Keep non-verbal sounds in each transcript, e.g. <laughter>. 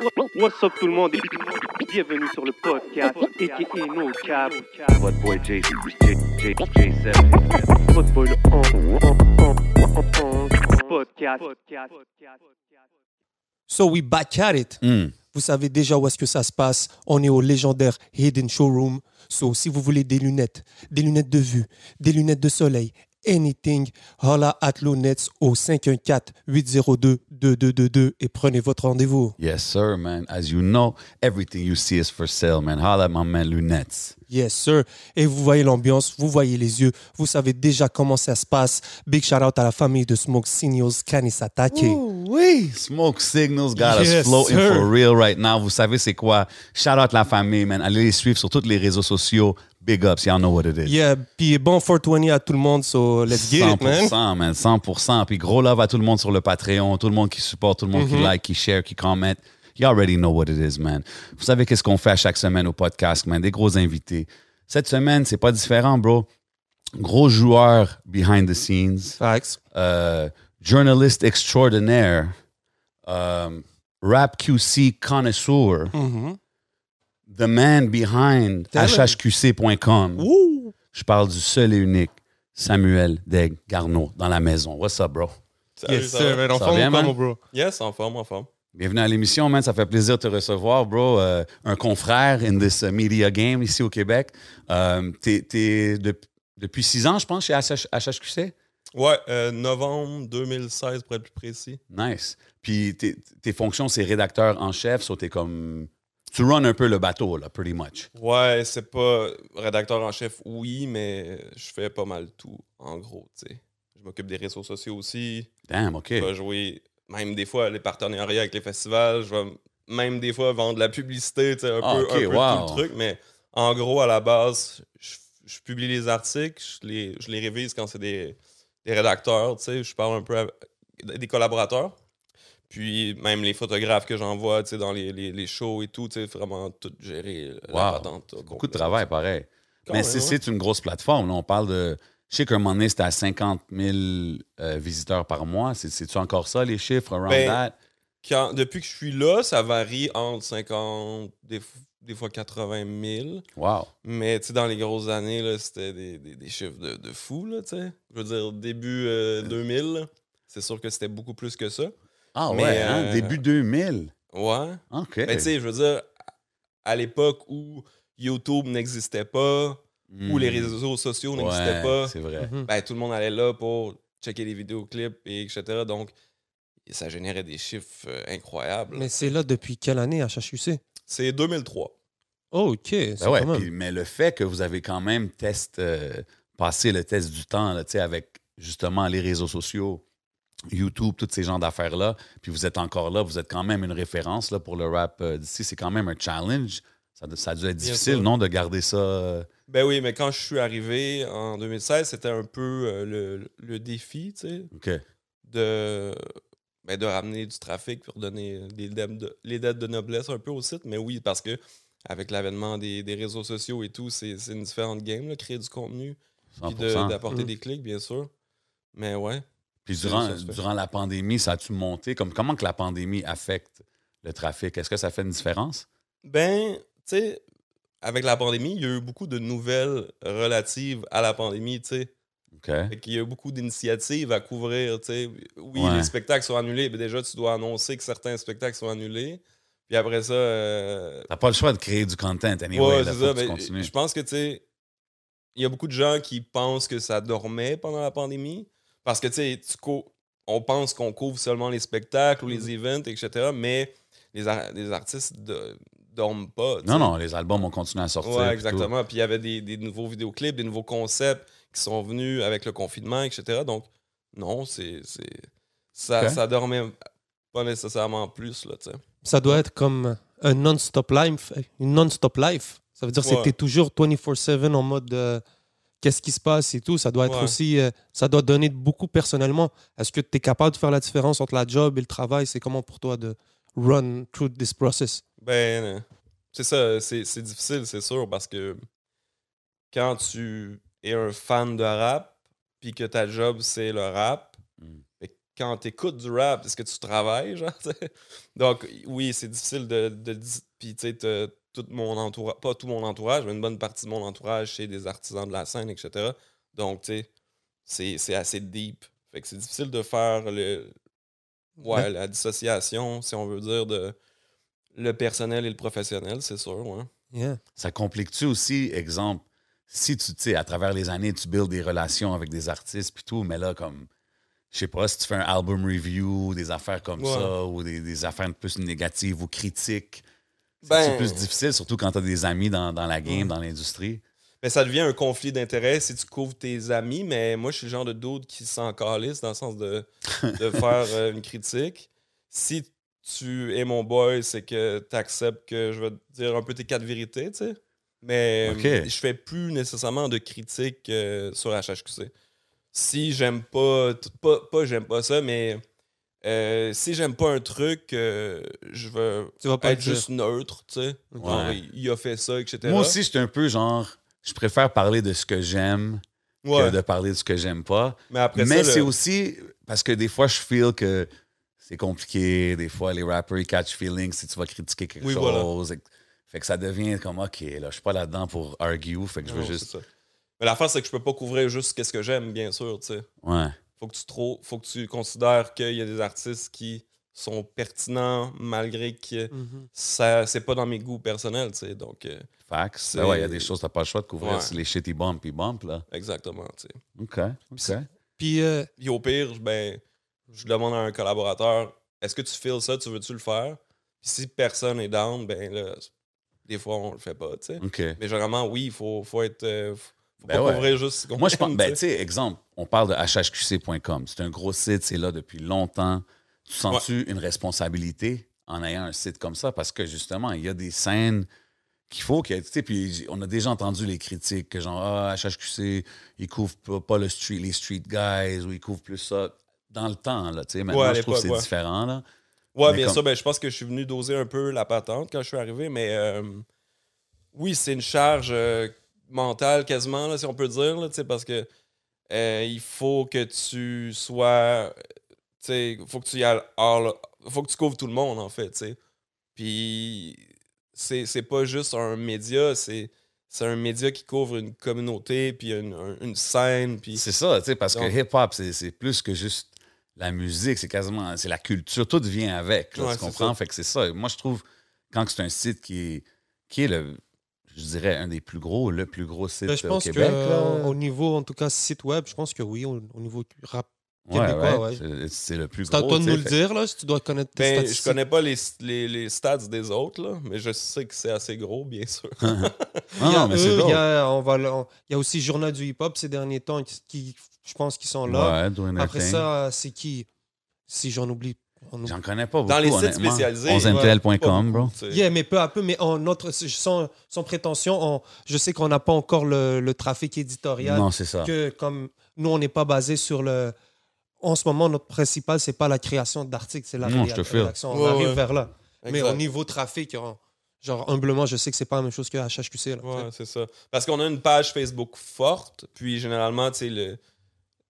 What's up tout le monde? Et bienvenue sur le podcast aka No Cap. What boy J, J, J, J7. Votre boy le on- on- on- on- on- podcast. So we back at it. Hmm. Vous savez déjà où est-ce que ça se passe. On est au légendaire Hidden Showroom. So si vous voulez des lunettes, des lunettes de vue, des lunettes de soleil, anything, holla at Lunettes au 514-802-2222 et prenez votre rendez-vous. Yes, sir, man. As you know, everything you see is for sale, man. Holla at my man Lunettes. Yes, sir. Et vous voyez l'ambiance, vous voyez les yeux, vous savez déjà comment ça se passe. Big shout out à la famille de Smoke Signals Kanisatake. Oui, Smoke Signals got Yes, us floating sir. for real right now. Vous savez c'est quoi? Shout out la famille, man. Allez les suivre sur tous les réseaux sociaux. Big ups, y'all know what it is. Yeah, puis bon 420 à tout le monde, so let's get it, man. 100%, man. 100%. Puis gros love à tout le monde sur le Patreon, tout le monde qui supporte, tout le monde qui Mm-hmm. like, qui share, qui commente. You already know what it is, man. Vous savez qu'est-ce qu'on fait à chaque semaine au podcast, man? Des gros invités. Cette semaine, c'est pas différent, bro. Gros joueur behind the scenes. Facts. euh, journalist extraordinaire, um, rap QC connoisseur, Mhm. The man behind hhqc.com. Woo! Je parle du seul et unique Samuel Deg Garneau dans la maison. What's up, bro? Salut, Yes, ça sir, man. En Ça forme bien, man? bro? Yes, en forme, en forme. Bienvenue à l'émission, man. Ça fait plaisir de te recevoir, bro. Euh, un confrère in this uh, media game ici au Québec. Euh, t'es, t'es de- depuis six ans, je pense, chez HH HHQC? Ouais, euh, novembre 2016 pour être plus précis. Nice. Puis tes, tes fonctions, c'est rédacteur en chef, so t'es comme. Tu runs un peu le bateau, là, pretty much. Ouais, c'est pas rédacteur en chef, oui, mais je fais pas mal tout, en gros, tu sais. Je m'occupe des réseaux sociaux aussi. Damn, OK. Je vais jouer, même des fois, les partenariats avec les festivals. Je vais même des fois vendre de la publicité, tu sais, un Ah, peu, un peu wow. tout le truc. Mais en gros, à la base, je, je publie les articles, je les, je les révise quand c'est des, des rédacteurs, tu sais. Je parle un peu avec des collaborateurs. Puis même les photographes que j'envoie, dans les, les, les shows et tout, vraiment tout gérer euh, la Wow. patente. Beaucoup de travail, pareil. Quand Mais c'est, une grosse plateforme. Là. On parle de. Je sais qu'à un moment donné, c'était à 50 000 euh, visiteurs par mois. C'est, c'est-tu encore ça, les chiffres around Ben, that? Quand- depuis que je suis là, ça varie entre 50, des, des fois 80 000. Wow. Mais dans les grosses années, c'était des, des- des chiffres de, de fou, là. Je veux dire, début euh, 2000, là, c'est sûr que c'était beaucoup plus que ça. Ah Mais, ouais, hein? euh, début 2000. Ouais. OK. Mais tu sais, je veux dire, à l'époque où YouTube n'existait pas, où les Hmm. réseaux sociaux Ouais, n'existaient pas, C'est vrai. Mhm. ben, tout le monde allait là pour checker les vidéoclips, et etc. Donc, ça générait des chiffres euh, incroyables. Mais c'est là depuis quelle année à HHUC? C'est 2003. Oh, OK. C'est Ben ouais, quand même. puis- mais le fait que vous avez quand même test, euh, passé le test du temps là, tu sais, avec justement les réseaux sociaux, YouTube, tous ces genres d'affaires-là, puis vous êtes encore là, vous êtes quand même une référence là, pour le rap euh, d'ici. C'est quand même un challenge. Ça, a- ça a dû être difficile, non, de garder ça. euh, Ben oui, mais quand je suis arrivé en 2016, c'était un peu euh, le, le défi, tu sais, OK. de, ben, de ramener du trafic pour donner les dettes, de, les dettes de noblesse un peu au site. Mais oui, parce que avec l'avènement des, des réseaux sociaux et tout, c'est c'est une différente game, là, créer du contenu, puis de- 100%. d'apporter Mm. des clics, bien sûr. Mais ouais. Puis durant, durant la pandémie, ça a-tu monté? Comme, comment que la pandémie affecte le trafic? Est-ce que ça fait une différence? Ben, tu sais, avec la pandémie, il y a eu beaucoup de nouvelles relatives à la pandémie, tu sais. OK. Fait qu'il y a eu beaucoup d'initiatives à couvrir, tu sais. Oui, Ouais. les spectacles sont annulés, mais déjà, tu dois annoncer que certains spectacles sont annulés. Puis après ça... euh, T'as pas le choix de créer du content anyway. ouais, c'est ça. continues. je pense que, tu sais, il y a beaucoup de gens qui pensent que ça dormait pendant la pandémie. Parce que, tu sais, on pense qu'on couvre seulement les spectacles ou les events, etc. Mais les, ar- les artistes ne dorment pas. Non, non, les albums ont continué à sortir. Ouais, exactement. Puis il y avait des, des nouveaux vidéoclips, des nouveaux concepts qui sont venus avec le confinement, etc. Donc, non, c'est. c'est- Ça, ça dormait pas nécessairement plus, là, tu sais. Ça doit être comme un non-stop life. Une non-stop life. Ça veut dire que Ouais. c'était toujours 24-7 en mode euh, qu'est-ce qui se passe et tout. Ça doit être Ouais. aussi. euh, ça doit donner beaucoup personnellement. Est-ce que tu es capable de faire la différence entre la job et le travail? C'est comment pour toi de run through this process? Ben, euh, c'est ça, c'est difficile, c'est sûr, parce que quand tu es un fan de rap, puis que ta job, c'est le rap, Mm. que quand tu écoutes du rap, est-ce que tu travailles, genre? Donc, oui, c'est difficile de, de dis- Puis, tu sais, t'as tout mon entourage, pas tout mon entourage, mais une bonne partie de mon entourage, c'est des artisans de la scène, etc. Donc, tu sais, c'est- c'est assez deep. Fait que c'est difficile de faire le. Ouais, Ouais. la dissociation, si on veut dire, de le personnel et le professionnel, c'est sûr, ouais. Yeah. Ça complique-tu aussi, exemple, si tu, tu sais, à travers les années, tu builds des relations avec des artistes puis tout, mais là, comme, je sais pas, si tu fais un album review, des affaires comme Ouais. ça, ou des, des affaires plus négatives ou critiques, c'est Ben- plus difficile, surtout quand tu as des amis dans, dans la game, dans l'industrie. Mais ça devient un conflit d'intérêts si tu couvres tes amis, mais moi, je suis le genre de dude qui s'en calisse dans le sens de, de <laughs> faire euh, une critique. Si tu es mon boy, c'est que tu acceptes que je vais te dire un peu tes quatre vérités, tu sais. Mais Ok. euh, je fais plus nécessairement de critiques euh, sur HHQC. Si j'aime pas, pas, pas j'aime pas ça, mais euh, si j'aime pas un truc, euh, je veux Tu vas pas être juste neutre, tu sais. Ouais. il, il a fait ça, etc. Moi aussi, j'étais un peu genre, je préfère parler de ce que j'aime Ouais. que de parler de ce que j'aime pas. Mais après Mais c'est le- aussi parce que des fois, je feel que c'est compliqué. Des fois, les rappers, ils catch feelings si tu vas critiquer quelque Oui, chose. Fait que ça devient comme, OK, là, je suis pas là-dedans pour argue. Fait que je veux Non, juste. c'est. Mais l'affaire, c'est que je peux pas couvrir juste ce que j'aime, bien sûr. tu sais. Ouais. Faut que tu trop, faut que tu considères qu'il y a des artistes qui sont pertinents malgré que Mhm. ça c'est pas dans mes goûts personnels. tu sais. Donc, euh, Ben ouais, il y a des choses, t'as pas le choix de couvrir Ouais. si les shit, ils bump, ils bump, là. exactement. tu sais. OK. OK. Puis, euh, Puis au pire, ben, je demande à un collaborateur est-ce que tu files ça, tu veux-tu le faire? Puis si personne est down, ben là, des fois, on le fait pas. tu sais. OK. Mais généralement, oui, il faut, faut être. euh, faut faut Ben pas ouais. couvrir juste ce qu'on Moi, je pense, ben, tu sais. exemple, on parle de hhqc.com. C'est un gros site, c'est là depuis longtemps. Tu sens-tu une responsabilité en ayant un site comme ça? Parce que justement, il y a des scènes qu'il faut qu'il y ait. Tu sais, puis on a déjà entendu les critiques que genre, ah, HHQC, ils couvrent pas, le street, les street guys ou ils couvrent plus ça. Dans le temps, là, tu sais, maintenant, Ouais, je trouve que c'est différent, là. Ouais, Mais bien comme- sûr. Ben, je pense que je suis venu doser un peu la patente quand je suis arrivé, mais euh, oui, c'est une charge euh, mentale quasiment, là, si on peut dire, là, parce que euh, il faut que tu sois. Faut que tu y ailles all- faut que tu couvres tout le monde, en fait, tu sais. Puis c'est c'est pas juste un média, c'est c'est un média qui couvre une communauté, puis une, un- une scène, puis. C'est ça, tu sais, parce que hip-hop, c'est c'est plus que juste la musique, c'est quasiment, c'est la culture, tout vient avec, là, Ouais, tu comprends? ça. Fait que c'est ça. Moi, je trouve, quand c'est un site qui est, qui est le, je dirais, un des plus gros, le plus gros site ben, je au pense que Québec, euh, au niveau, en tout cas, site web, je pense que oui, au, au niveau rap. Ouais, québécois, ouais, ouais. c'est- le plus C'est à gros. toi de nous le fait- dire, là, si tu dois connaître tes Ben, je statistiques. connais pas les, les, les stats des autres, là, mais je sais que c'est assez gros, bien sûr. <laughs> Ah, Il y a non, mais c'est eux, il drôle. y a, on va, le- on- il y a aussi Journal du hip-hop ces derniers temps qui, qui- je pense, qu'ils sont là. Après ça, c'est qui? Si j'en oublie. On. J'en connais pas beaucoup, Dans les sites spécialisés, 11mtl.com, Pas bro. Yeah, mais peu à peu, mais en notre, sans, sans prétention, on- je sais qu'on n'a pas encore le, le trafic éditorial. Non, c'est ça. Que comme nous, on n'est pas basé sur le. En ce moment, notre principal, c'est pas la création d'articles, c'est la Non, je te rédaction. On Ouais, arrive ouais. vers là. Mais au niveau trafic, on- genre humblement, je sais que c'est pas la même chose que HHQC. Là, Ouais, c'est ça. Parce qu'on a une page Facebook forte, puis généralement, tu sais, le,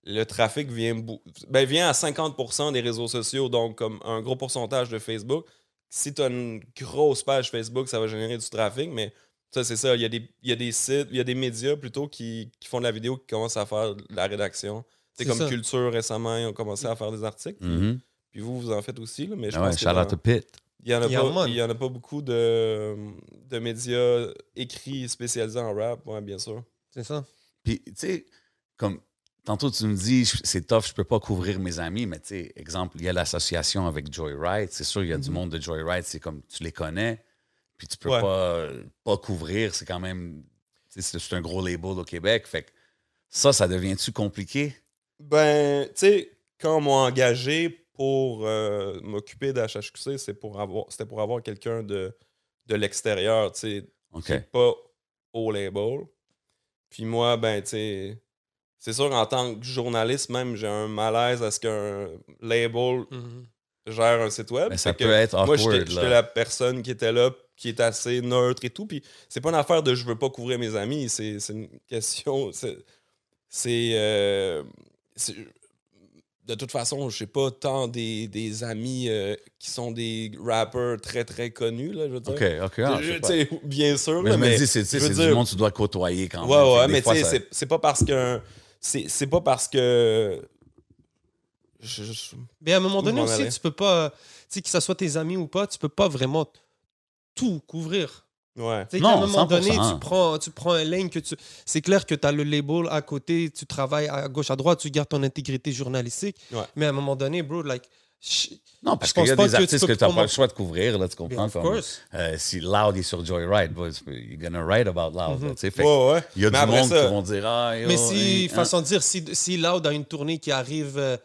le trafic vient, bou- ben, vient à 50% des réseaux sociaux, donc comme un gros pourcentage de Facebook. Si tu as une grosse page Facebook, ça va générer du trafic, mais ça, c'est ça. Il y, a des, il y a des sites, il y a des médias plutôt qui, qui font de la vidéo, qui commencent à faire de la rédaction. C'est comme ça. Culture récemment, ils ont commencé à faire des articles. Mhm. Puis vous, vous en faites aussi, là, mais je Ah ouais, pense que shout out dans- to Pitt. il n'y en, a Yeah, pas- man. il y en a pas beaucoup de, de médias écrits spécialisés en rap, ouais, bien sûr. C'est ça. Puis, tu sais, comme tantôt tu me dis, c'est tough, je peux pas couvrir mes amis, mais tu sais, exemple, il y a l'association avec Joyride. C'est sûr, il y a du monde de Joyride, c'est comme tu les connais, puis tu peux Ouais. pas, pas couvrir. C'est quand même, tu sais, c'est un gros label au Québec. Fait que ça, ça devient-tu compliqué? Ben, tu sais, quand on m'a engagé pour euh, m'occuper d'HHQC, c'est pour avoir, c'était pour avoir quelqu'un de, de l'extérieur, tu sais, OK. qui est pas au label. Puis moi, ben, tu sais, c'est sûr, en tant que journaliste, même, j'ai un malaise à ce qu'un label gère un site web. Mais ça Fait que peut être Moi, j'étais awkward, j'étais là. la personne qui était là, qui est assez neutre et tout. Puis c'est pas une affaire de je veux pas couvrir mes amis. C'est c'est une question. c'est- C'est. euh, c'est- de toute façon, je sais pas tant des, des amis euh, qui sont des rappers très très connus, là, je veux dire. OK, OK. ah, je sais pas. bien sûr, Mais là, mais dis, c'est du monde que tu dois côtoyer quand même. Ouais, Fait ouais, des mais tu fois, sais, ça- c'est- c'est pas parce que. C'est c'est pas parce que. Je- je- Mais à un moment donné aussi, tu peux pas, tu sais, que ce soit tes amis ou pas, tu peux pas vraiment tout couvrir. ouais. Non, qu'à un moment 100%. donné, tu prends, tu prends un lane que tu. C'est clair que tu as le label à côté, tu travailles à gauche, à droite, tu gardes ton intégrité journalistique. Ouais. Mais à un moment donné, bro, like. Non, parce qu'il y a des que tu artistes que tu n'as pas le choix de couvrir, là, tu comprends? of Comme, euh, si Loud est sur Joyride, boy, you're gonna write about Loud. Tu. Fait que Ouais, ouais. Il y a Mais du monde ça- qui vont dire Ah, yo, Mais si, hein, façon de dire, si, si Loud a une tournée qui arrive, euh,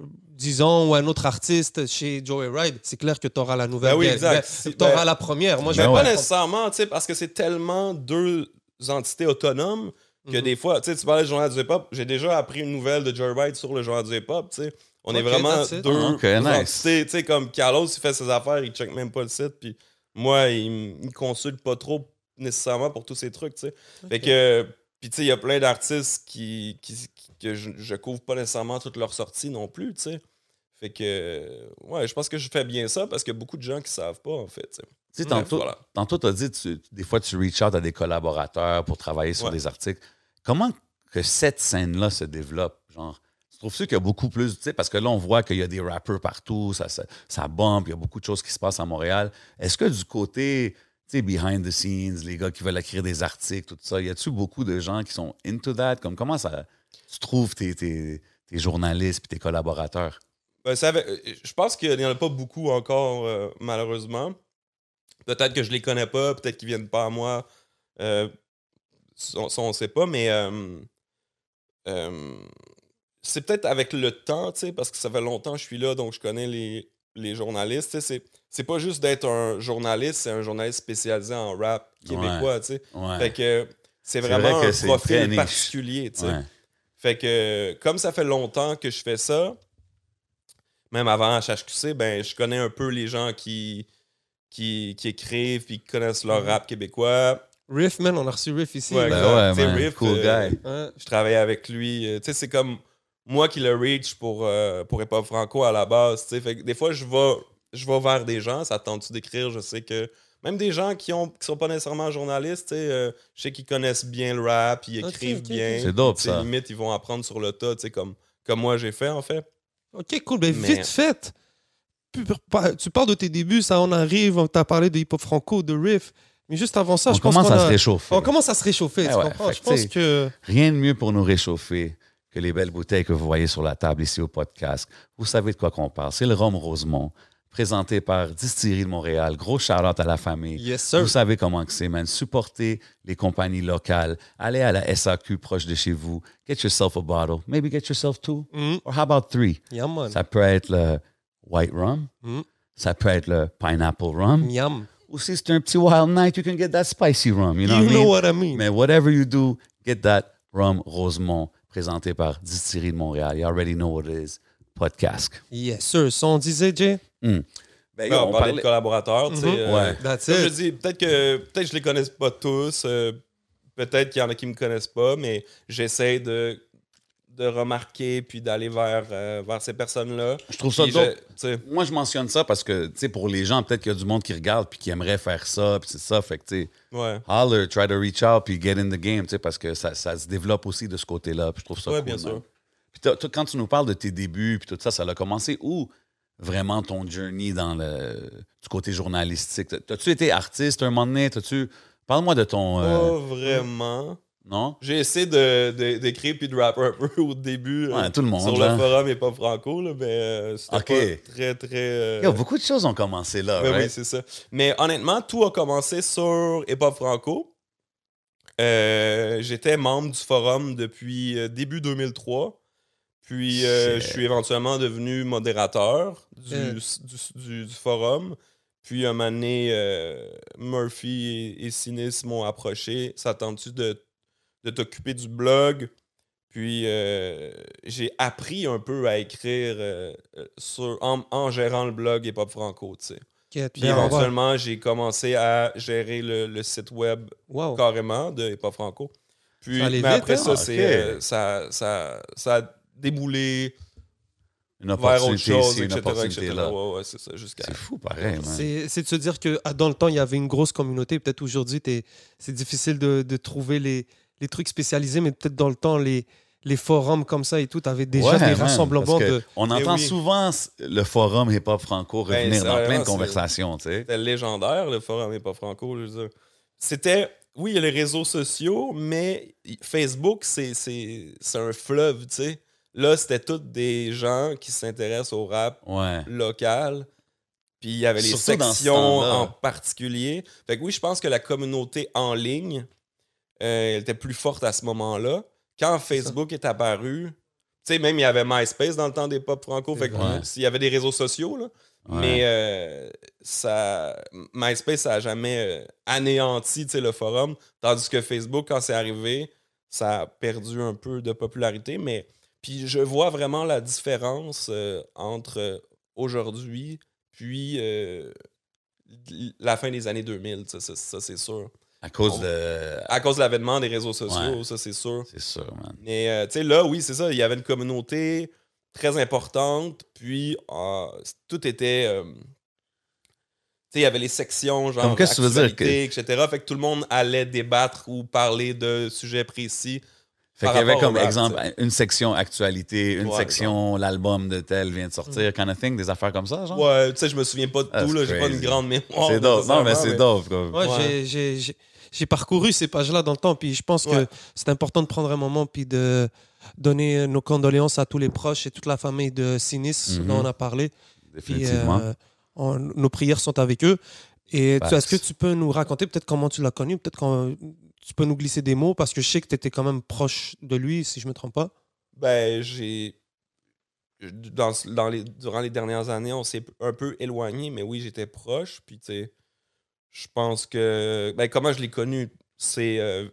disons, ou un autre artiste chez Joyride, c'est clair que tu auras la nouvelle. Ben oui, Ben, exact. ben, Si- t'auras ben- la première. Moi, je Mais Ben pas ouais. nécessairement, tu sais, parce que c'est tellement deux entités autonomes que Mhm. des fois, tu sais, tu parlais du journal du hip-hop, j'ai déjà appris une nouvelle de Joyride sur le journal du hip-hop, tu sais. On est vraiment deux Ok, nice. entités, tu sais, comme Carlos, il fait ses affaires, il check même pas le site, puis moi, il, me consulte pas trop nécessairement pour tous ces trucs, tu sais. Fait que, puis tu sais, il y a plein d'artistes qui, qui, qui- que je, je couvre pas nécessairement toutes leurs sorties non plus, tu sais. Fait que, ouais, je pense que je fais bien ça parce qu'il y a beaucoup de gens qui savent pas, en fait, tu sais. Tu sais, Bref, tantôt, voilà. tantôt tu as dit, tu- des fois, tu reach out à des collaborateurs pour travailler sur Ouais. des articles. Comment que cette scène-là se développe? Genre, trouves-tu qu'il y a beaucoup plus, tu sais, parce que là, on voit qu'il y a des rappeurs partout, ça, ça, ça bump, il y a beaucoup de choses qui se passent à Montréal. Est-ce que du côté, tu sais, behind the scenes, les gars qui veulent écrire des articles, tout ça, y a-tu beaucoup de gens qui sont into that? Comme comment ça, tu trouves tes, tes, tes journalistes et tes collaborateurs? Ben, euh, je pense qu'il n'y en a pas beaucoup encore, euh, malheureusement. Peut-être que je les connais pas, peut-être qu'ils viennent pas à moi. Euh, on sait pas, mais c'est peut-être avec le temps, tu sais, parce que ça fait longtemps que je suis là, donc je connais les, les journalistes. tu sais, C'est, c'est pas juste d'être un journaliste, c'est un journaliste spécialisé en rap québécois, tu sais. Ouais. Fait que c'est vraiment vrai que un profil particulier, tu sais. Ouais. Fait que, comme ça fait longtemps que je fais ça, même avant HHQC, ben, je connais un peu les gens qui, qui, qui écrivent puis qui connaissent leur rap québécois. Riff, man, on a reçu Riff ici. Ouais, Ben ouais, man, Riff, cool euh, guy. Je travaillais avec lui. euh, Tu sais, c'est comme moi qui le reach pour, euh, pour Hip Hop Franco à la base. tu sais. Fait que des fois, je vais, je vais vers des gens, ça tente-tu d'écrire, je sais que. Même des gens qui ont qui sont pas nécessairement journalistes, tu sais, euh, je sais qu'ils connaissent bien le rap, ils écrivent bien. C'est dope, ça. Limite, ils vont apprendre sur le tas, tu sais, comme, comme moi j'ai fait en fait. Ok, cool. Ben, Mais- vite fait. Tu parles de tes débuts, ça on arrive, tu as parlé de hip-hop franco, de riff. Mais juste avant ça, On je pense commence qu'on à a- se réchauffer. On commence à se réchauffer, Eh tu ouais, comprends? fait Je que, pense tu sais, que... Rien de mieux pour nous réchauffer que les belles bouteilles que vous voyez sur la table ici au podcast. Vous savez de quoi qu'on parle. C'est le rhum Rosemont, présenté par Distillerie de Montréal. Gros shout-out à la famille. Yes, sir. Vous savez comment que c'est, man. Supportez les compagnies locales. Allez à la SAQ proche de chez vous. Get yourself a bottle. Maybe get yourself two. Mhm. Or how about three? Yum, man. Ça peut être le white rum. Mm. Ça peut être le pineapple rum. Yum. Ou si c'est un petit wild night, you can get that spicy rum. You know, You what I know mean? what I mean. Mais whatever you do, get that rum Rosemont présenté par Distillerie de Montréal. You already know what it is. Podcast. Yes, sir. Ça, on disait, Jay? Ben, Ben, on, parlait de collaborateurs. Mhm. euh, Ouais. That's Comme je it. dis, peut-être que peut-être que je les connais pas tous. euh, peut-être qu'il y en a qui me connaissent pas, mais j'essaie de, de remarquer puis d'aller vers, euh, vers ces personnes-là. Je trouve ça dope. Moi, je mentionne ça parce que, tu sais, pour les gens, peut-être qu'il y a du monde qui regarde puis qui aimerait faire ça, puis c'est ça. Fait que, tu sais, Ouais. holler, try to reach out puis get in the game, tu sais, parce que ça, ça se développe aussi de ce côté-là. Puis je trouve ça Ouais, cool, bien sûr. Puis quand tu nous parles de tes débuts puis tout ça, ça a commencé où vraiment ton journey dans le du côté journalistique? T'as-tu été artiste un moment donné? T'as-tu... Parle-moi de ton... euh, Pas vraiment. Non? J'ai essayé de, de- d'écrire puis de rapper un <laughs> peu au début. Ouais, euh, tout le monde, Sur là. le forum et pas franco, là, mais euh, c'était Ok. pas très, très. euh, Yo, beaucoup de choses ont commencé là, right? Oui, c'est ça. Mais honnêtement, tout a commencé sur Hip Hop Franco. Euh, J'étais membre du forum depuis début 2003. Puis euh, je suis éventuellement devenu modérateur du, du, du- du forum. Puis un moment donné, euh, Murphy et, et Sinis m'ont approché. Ça tente-tu de, de t'occuper du blog? Puis euh, j'ai appris un peu à écrire euh, euh, sur, en, en gérant le blog Hip Hop Franco, tu sais. Puis éventuellement, j'ai commencé à gérer le, le site web Wow. carrément de Hip Hop Franco. Puis, mais vite, après hein? ça, Ah, c'est, euh, ça, ça, ça a déboulé une vers autre chose, etc. opportunité etc. là. Ouais, ouais, c'est ça, jusqu'à. C'est fou, pareil. C'est c'est de se dire que ah, dans le temps, il y avait une grosse communauté. Peut-être aujourd'hui, c'est difficile de, de trouver les, les trucs spécialisés, mais peut-être dans le temps, les, les forums comme ça et tout, tu avais déjà Ouais, des man, rassemblements parce que de. On Eh entend oui. souvent le forum hip-hop franco Ben, revenir dans plein de conversations, tu sais. C'était légendaire, le forum n'est pas franco. je veux dire. C'était, oui, il y a les réseaux sociaux, mais Facebook, c'est un fleuve, tu sais. Là, c'était tous des gens qui s'intéressent au rap Ouais. local. Puis il y avait les Surtout sections en particulier. Fait que oui, je pense que la communauté en ligne, euh, elle était plus forte à ce moment-là. Quand Facebook est apparu, tu sais, même il y avait MySpace dans le temps des pop franco. Fait s'il y avait des réseaux sociaux, là. Ouais. Mais euh, ça, MySpace, ça a jamais euh, anéanti le forum. Tandis que Facebook, quand c'est arrivé, ça a perdu un peu de popularité. Mais puis je vois vraiment la différence euh, entre aujourd'hui puis la fin des années 2000. tu sais, Ça, ça, c'est sûr. À cause On- de. À cause de l'avènement des réseaux sociaux, Ouais. ça, c'est sûr. C'est sûr, man. Mais euh, tu sais, là, oui, c'est ça. Il y avait une communauté très importante. Puis euh, tout était. euh, tu sais, il y avait les sections, genre. Comme qu'est-ce que tu veux dire actualité, etc. Fait que tout le monde allait débattre ou parler de sujets précis. Fait qu'il y avait comme rap, exemple une section actualité, une Ouais, section l'album de tel vient de sortir, kind of thing, des affaires comme ça, genre. Ouais, tu sais, je me souviens pas de That's tout, là. J'ai pas une grande mémoire. c'est dope. Non, mais c'est dope. comme- Ouais, Ouais. j'ai- parcouru ces pages-là dans le temps, puis je pense Ouais. que c'est important de prendre un moment puis de donner nos condoléances à tous les proches et toute la famille de Sinis dont on a parlé. Puis, Définitivement. euh, on- nos prières sont avec eux. Et est-ce que tu peux nous raconter peut-être comment tu l'as connu, peut-être tu peux nous glisser des mots parce que je sais que tu étais quand même proche de lui, si je me trompe pas. Ben, j'ai. Dans, dans les, durant les dernières années, on s'est un peu éloigné, mais oui, j'étais proche. Puis, tu sais, je pense que. Ben, comment je l'ai connu, c'est euh,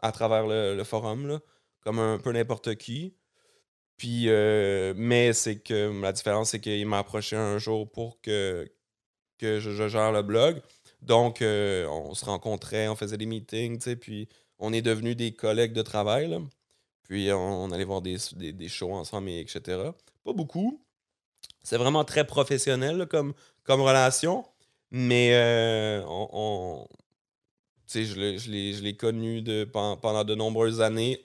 à travers le, forum, là, comme un peu n'importe qui. Puis, euh, mais c'est que la différence, c'est qu'il m'a approché un jour pour que, que je gère le blog. Donc, euh, on se rencontrait, on faisait des meetings, puis on est devenus des collègues de travail. Puis on, allait voir des, des, des shows ensemble, et etc. Pas beaucoup. C'est vraiment très professionnel comme, comme relation. Mais euh, on, je l'ai- connu de, pen- pendant de nombreuses années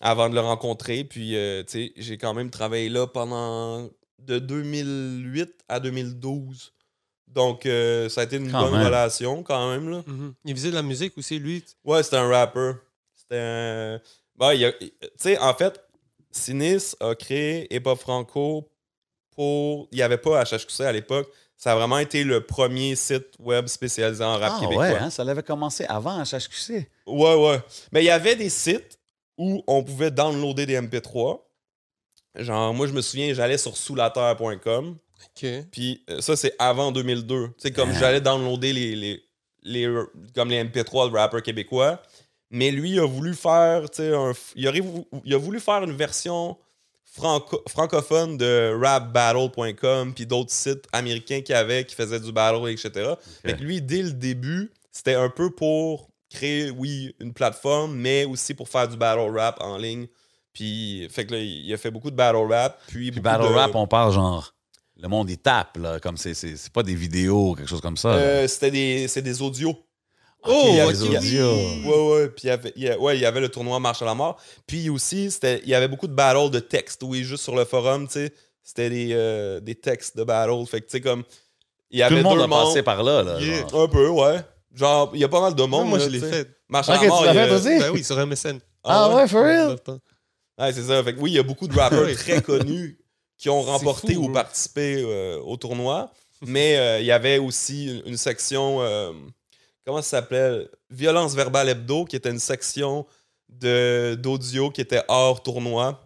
avant de le rencontrer. Puis, euh, j'ai quand même travaillé là pendant de 2008 à 2012. Donc, euh, ça a été une Quand bonne même. relation quand même. Là. Il faisait de la musique aussi, lui. Ouais, c'était un rapper. C'était un. Bah, il y a- tu sais, en fait, Sinis a créé Hop Franco pour. Il n'y avait pas HHQC à l'époque. Ça a vraiment été le premier site web spécialisé en rap Ah québécois. ouais, hein, ça l'avait commencé avant HHQC. Ouais, ouais. Mais il y avait des sites où on pouvait downloader des MP3. Genre, moi, je me souviens, j'allais sur soulaterre.com. OK. Puis euh, ça, c'est avant 2002. Tu sais, comme Ah. j'allais downloader les, les, les, comme les MP3 de rappeurs québécois. Mais lui, il a voulu faire, un il, il a voulu faire une version franco- francophone de rapbattle.com puis d'autres sites américains qu'il y avait qui faisaient du battle, etc. Que lui, dès le début, c'était un peu pour créer, oui, une plateforme, mais aussi pour faire du battle rap en ligne. Puis, fait que là, il a fait beaucoup de battle rap. Puis, Battle de- Rap, on parle genre. Le monde, il tape, là. Comme c'est, c'est, c'est pas des vidéos ou quelque chose comme ça. Euh, c'était des, c'est des audios. Oh, il y avait- les il y a- audios. Ouais, ouais. Puis il y avait, il y a- ouais, il y avait le tournoi Marche à la mort. Puis aussi, c'était, il y avait beaucoup de battles de textes. Oui, juste sur le forum, tu sais. C'était des, euh, des textes de battle. Fait que, tu sais, comme. Il y Tout avait le monde deux a passé par là, là. Yeah. Un peu, ouais. Genre, il y a pas mal de monde. moi, là, je l'ai fait. Marche à la mort. tu l'as fait aussi? Ben oui, sur MSN. Ah ouais, for real? Ouais, c'est ça. Fait que oui, il y a beaucoup de rappers <laughs> Ouais. très connus qui ont remporté fou, ou participé euh, au tournoi. Mais euh, il y avait aussi une, une section, euh, comment ça s'appelait Violence verbale hebdo, qui était une section de- d'audio qui était hors tournoi.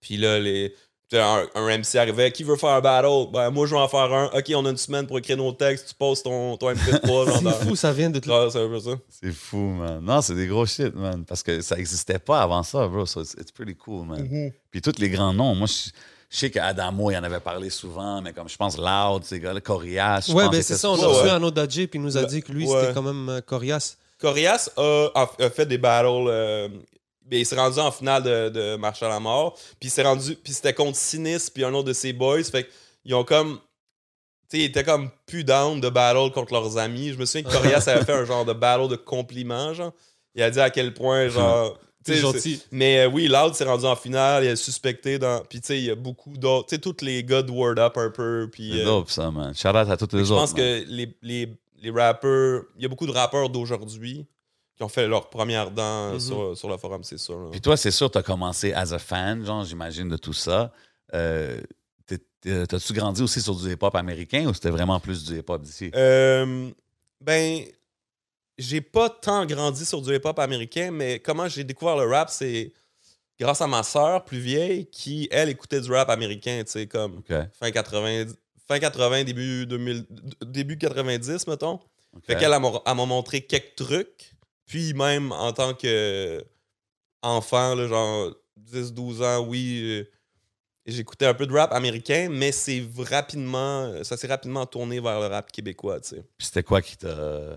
Puis là, les, un, un MC arrivait, qui veut faire un battle? Ben, moi, je vais en faire un. Ok, on a une semaine pour écrire nos textes, tu poses ton, ton MP3. <laughs> genre, dans- C'est fou, ça vient de... Peu ça. C'est fou, man. Non, c'est des gros shit, man. Parce que ça existait pas avant ça, bro. So it's, it's pretty cool, man. Mm-hmm. Puis tous les grands noms, moi, je, je sais qu'Adamo, il en avait parlé souvent, mais comme je pense Loud, ces gars-là, Corias. Ouais, ben c'est ça. On a reçu ouais. un autre DJ puis il nous a dit que lui, Ouais. c'était quand même euh, coriace. Corias a, a- a fait des battles. euh, ben, il s'est rendu en finale de, de Marche à la mort. Puis il s'est rendu. Puis c'était contre Sinis, puis un autre de ses boys. Fait qu'ils ont comme. Tu sais, ils étaient comme plus down de battle contre leurs amis. Je me souviens que <laughs> Corias avait fait un genre de battle de compliments, genre. Il a dit à quel point, genre. <laughs> C'est gentil. Mais euh, oui, Loud s'est rendu en finale. Il a suspecté dans. Puis tu sais, il y a beaucoup d'autres. Tu sais, tous les gars de Word Up un peu. Puis. C'est euh, dope, ça, man. Shout out à tous les je autres. pense man. que les, les, les rappeurs. Il y a beaucoup de rappeurs d'aujourd'hui qui ont fait leur première dent Mhm. sur, sur le forum, c'est sûr. là. Puis toi, c'est sûr, tu as commencé as a fan, genre, j'imagine, de tout ça. Euh, T'as-tu grandi aussi sur du hip-hop américain ou c'était vraiment plus du hip-hop d'ici? Euh, ben, j'ai pas tant grandi sur du hip-hop américain, mais comment j'ai découvert le rap, c'est grâce à ma sœur plus vieille qui, elle, écoutait du rap américain, tu sais, comme fin 80, fin 80 début, 2000, début 90, mettons. Fait qu'elle elle m'a montré quelques trucs. Puis même en tant que enfant, là, genre 10-12 ans, oui, euh, j'écoutais un peu de rap américain, mais c'est rapidement, ça s'est rapidement tourné vers le rap québécois, tu sais. Puis c'était quoi qui t'a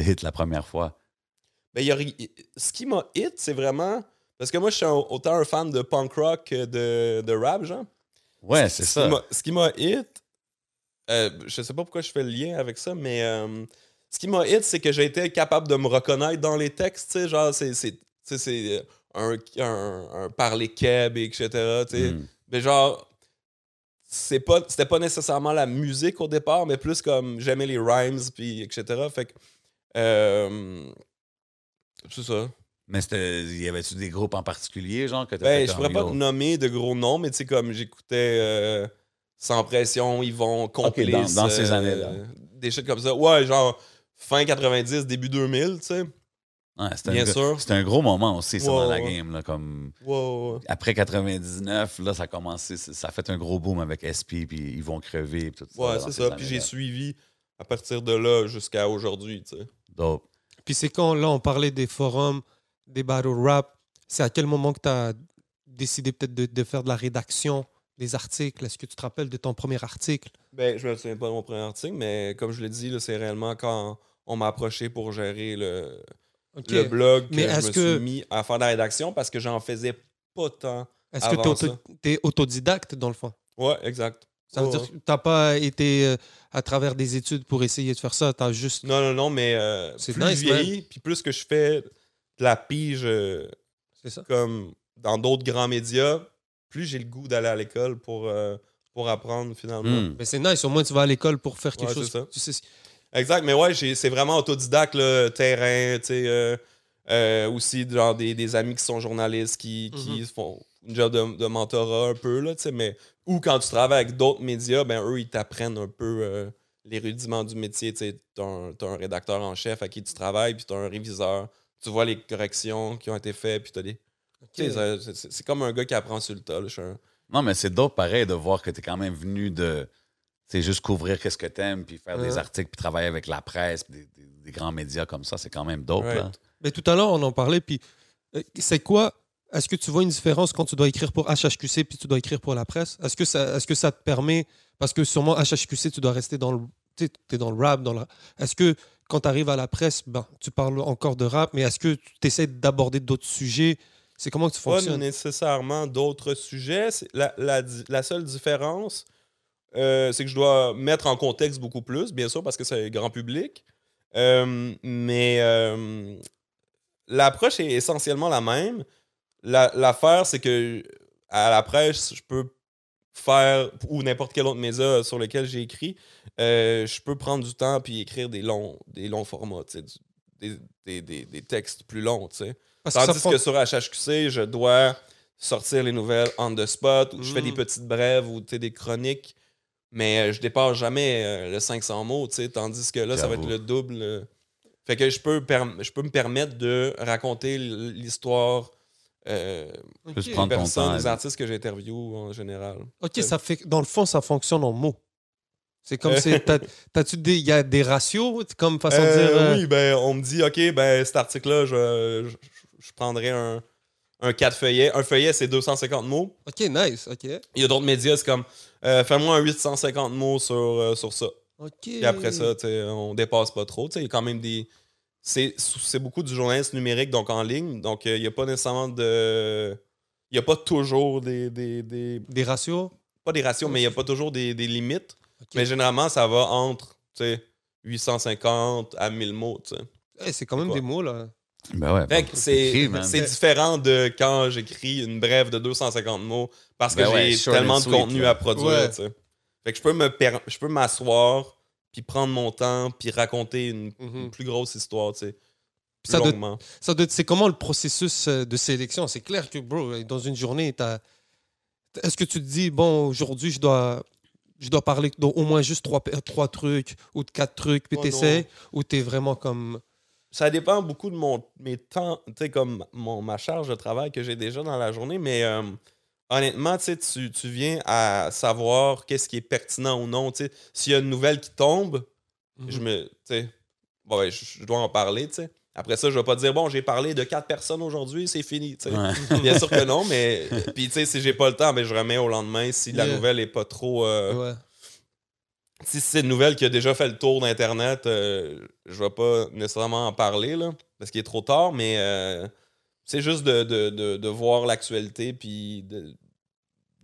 hit la première fois? Ben, y a ce qui m'a hit, c'est vraiment... Parce que moi, je suis un- autant un fan de punk rock que de, de rap, genre. Ouais, c'est Ce ça. Ce qui m'a hit, euh, je sais pas pourquoi je fais le lien avec ça, mais euh, ce qui m'a hit, c'est que j'ai été capable de me reconnaître dans les textes, tu sais, genre, c'est, euh, un, un, un parler keb, etc., tu sais. Mm. Mais genre, c'est pas, c'était pas nécessairement la musique au départ, mais plus comme j'aimais les rhymes, puis etc. Fait que, euh, c'est ça. Mais y avait-tu des groupes en particulier, genre, que t'as Ben, fait je pourrais pas te nommer de gros noms, mais tu sais, comme j'écoutais euh, Sans Pression, ils vont complice. dans- dans ces euh, années-là. Des shit comme ça. Ouais, genre fin 90, début 2000, tu sais. Ouais, Bien sûr. C'était un gros moment aussi, ça, dans la ouais. game. Là, comme... Wow. Après 99, là, ça a commencé, ça a fait un gros boom avec SP, puis ils vont crever, puis tout ça. Ouais, c'est ces ça. Puis j'ai suivi à partir de là jusqu'à aujourd'hui, tu sais. Dope. Puis c'est quand, là, on parlait des forums, des battle rap, c'est à quel moment que tu as décidé peut-être de, de faire de la rédaction des articles? Est-ce que tu te rappelles de ton premier article? Ben, je me souviens pas de mon premier article, mais comme je l'ai dit, c'est réellement quand on m'a approché pour gérer le, OK. le blog que Mais je me que- suis mis à faire de la rédaction parce que j'en faisais pas tant. Est-ce que tu es, autodidacte, dans le fond? Ouais, exact. Ça veut dire que tu n'as pas été euh, à travers des études pour essayer de faire ça. Tu as juste. Non, non, non, mais euh, C'est plus nice, je vieillis, puis plus que je fais de la pige euh, C'est ça. comme dans d'autres grands médias, plus j'ai le goût d'aller à l'école pour, euh, pour apprendre finalement. Mm. Mais c'est nice. Au moins, tu vas à l'école pour faire quelque Ouais, chose. ça. Tu sais, Exact, mais ouais, c'est vraiment autodidacte, là, terrain, tu sais. euh, euh, aussi, genre, des, des amis qui sont journalistes qui, qui Mhm. font une job de, de mentorat un peu, là, tu sais, mais... Ou quand tu travailles avec d'autres médias, ben eux, ils t'apprennent un peu euh, les rudiments du métier, tu sais. T'as un, t'as un rédacteur en chef à qui tu travailles, puis t'as un réviseur. Tu vois les corrections qui ont été faites, puis t'as des... Tu sais, ça- c'est- comme un gars qui apprend sur le tas, là, un- Non, mais c'est dope pareil de voir que tu es quand même venu de. C'est juste couvrir qu'est-ce que t'aimes, puis faire des articles, puis travailler avec la presse, puis des, des- des grands médias comme ça. C'est quand même dope, Right. là. Mais tout à l'heure, on en parlait. Puis, euh, c'est quoi Est-ce que tu vois une différence quand tu dois écrire pour HHQC puis tu dois écrire pour la presse? Est-ce que ça, est-ce que ça te permet Parce que sûrement HHQC, tu dois rester dans le, tu es dans le rap, dans la. Est-ce que quand tu arrives à la presse, ben, tu parles encore de rap, mais est-ce que tu essaies d'aborder d'autres sujets? C'est comment que tu pas fonctionnes? nécessairement d'autres sujets. La, la seule différence, euh, c'est que je dois mettre en contexte beaucoup plus, bien sûr, parce que c'est grand public. Euh, mais euh, l'approche est essentiellement la même. La- L'affaire, c'est que à la presse, je peux faire, ou n'importe quel autre média sur lequel j'ai écrit, euh, je peux prendre du temps puis écrire des longs, des longs formats, du- des, des- des- des textes plus longs. tu sais. Parce que ça Tandis que sur HHQC, je dois sortir les nouvelles on the spot, ou je fais des Mm. petites brèves ou des chroniques, mais euh, je dépasse jamais euh, le 500 mots, tu sais, tandis que là, ça va être le double. euh. Fait que je peux, je peux me permettre de raconter l'histoire euh, Ok. Plus des prendre ton personnes, temps. des artistes que j'interviewe en général. Ok, ça fait, dans le fond, ça fonctionne en mots. C'est comme Euh. si. t'as- T'as-tu des. Il y a des ratios, comme façon de Euh, dire. euh, Oui, ben, on me dit, OK, ben, cet article-là, je, je, je prendrais un, un 4 feuillets. Un feuillet, c'est 250 mots. Ok, nice. Ok. Il y a d'autres médias, c'est comme, euh, fais-moi un 850 mots sur, euh, sur ça. Ok. Puis après ça, on dépasse pas trop. Tu sais, Il y a quand même des, c'est c'est beaucoup du journalisme numérique, donc en ligne. Donc, il n'y a pas nécessairement de. Il n'y a pas toujours des, des, des- Des ratios? Pas des ratios, mais il n'y a pas toujours des, des limites. Mais généralement, ça va entre tu sais, 850 à 1000 mots. Eh, c'est quand même Quoi? des mots, là. Ben ouais. Fait bon, que c'est écrit, man. c'est différent de quand j'écris une brève de 250 mots parce que Ben j'ai tellement de sweet, contenu là. à produire. Ouais. Fait que je peux me per- je peux m'asseoir puis prendre mon temps puis raconter une, Mhm. une plus grosse histoire, tu sais. Ça doit- longuement. Ça doit c'est comment le processus euh, de sélection? C'est clair que, bro, dans une journée, t'as- est-ce que tu te dis, bon, aujourd'hui, je dois, je dois parler d'au moins juste trois, pe- trois trucs ou de quatre trucs, puis Oh, t'essaies, ou t'es vraiment comme. Ça dépend beaucoup de mon mes temps, tu sais, comme mon, ma charge de travail que j'ai déjà dans la journée, mais euh, honnêtement, tu tu viens à savoir qu'est-ce qui est pertinent ou non. S'il y a une nouvelle qui tombe, je Mhm. me. Bon, ben, je, je dois en parler, tu sais. Après ça, je vais pas dire, bon, j'ai parlé de quatre personnes aujourd'hui, c'est fini. Ouais. <laughs> Bien sûr que non, mais. <laughs> Puis, tu sais, si j'ai pas le temps, ben, je remets au lendemain si la Yeah. nouvelle est pas trop. euh, Ouais. si c'est une nouvelle qui a déjà fait le tour d'Internet, euh, je vais pas nécessairement en parler, là, parce qu'il est trop tard, mais euh, c'est juste de, de- de- de voir l'actualité puis de,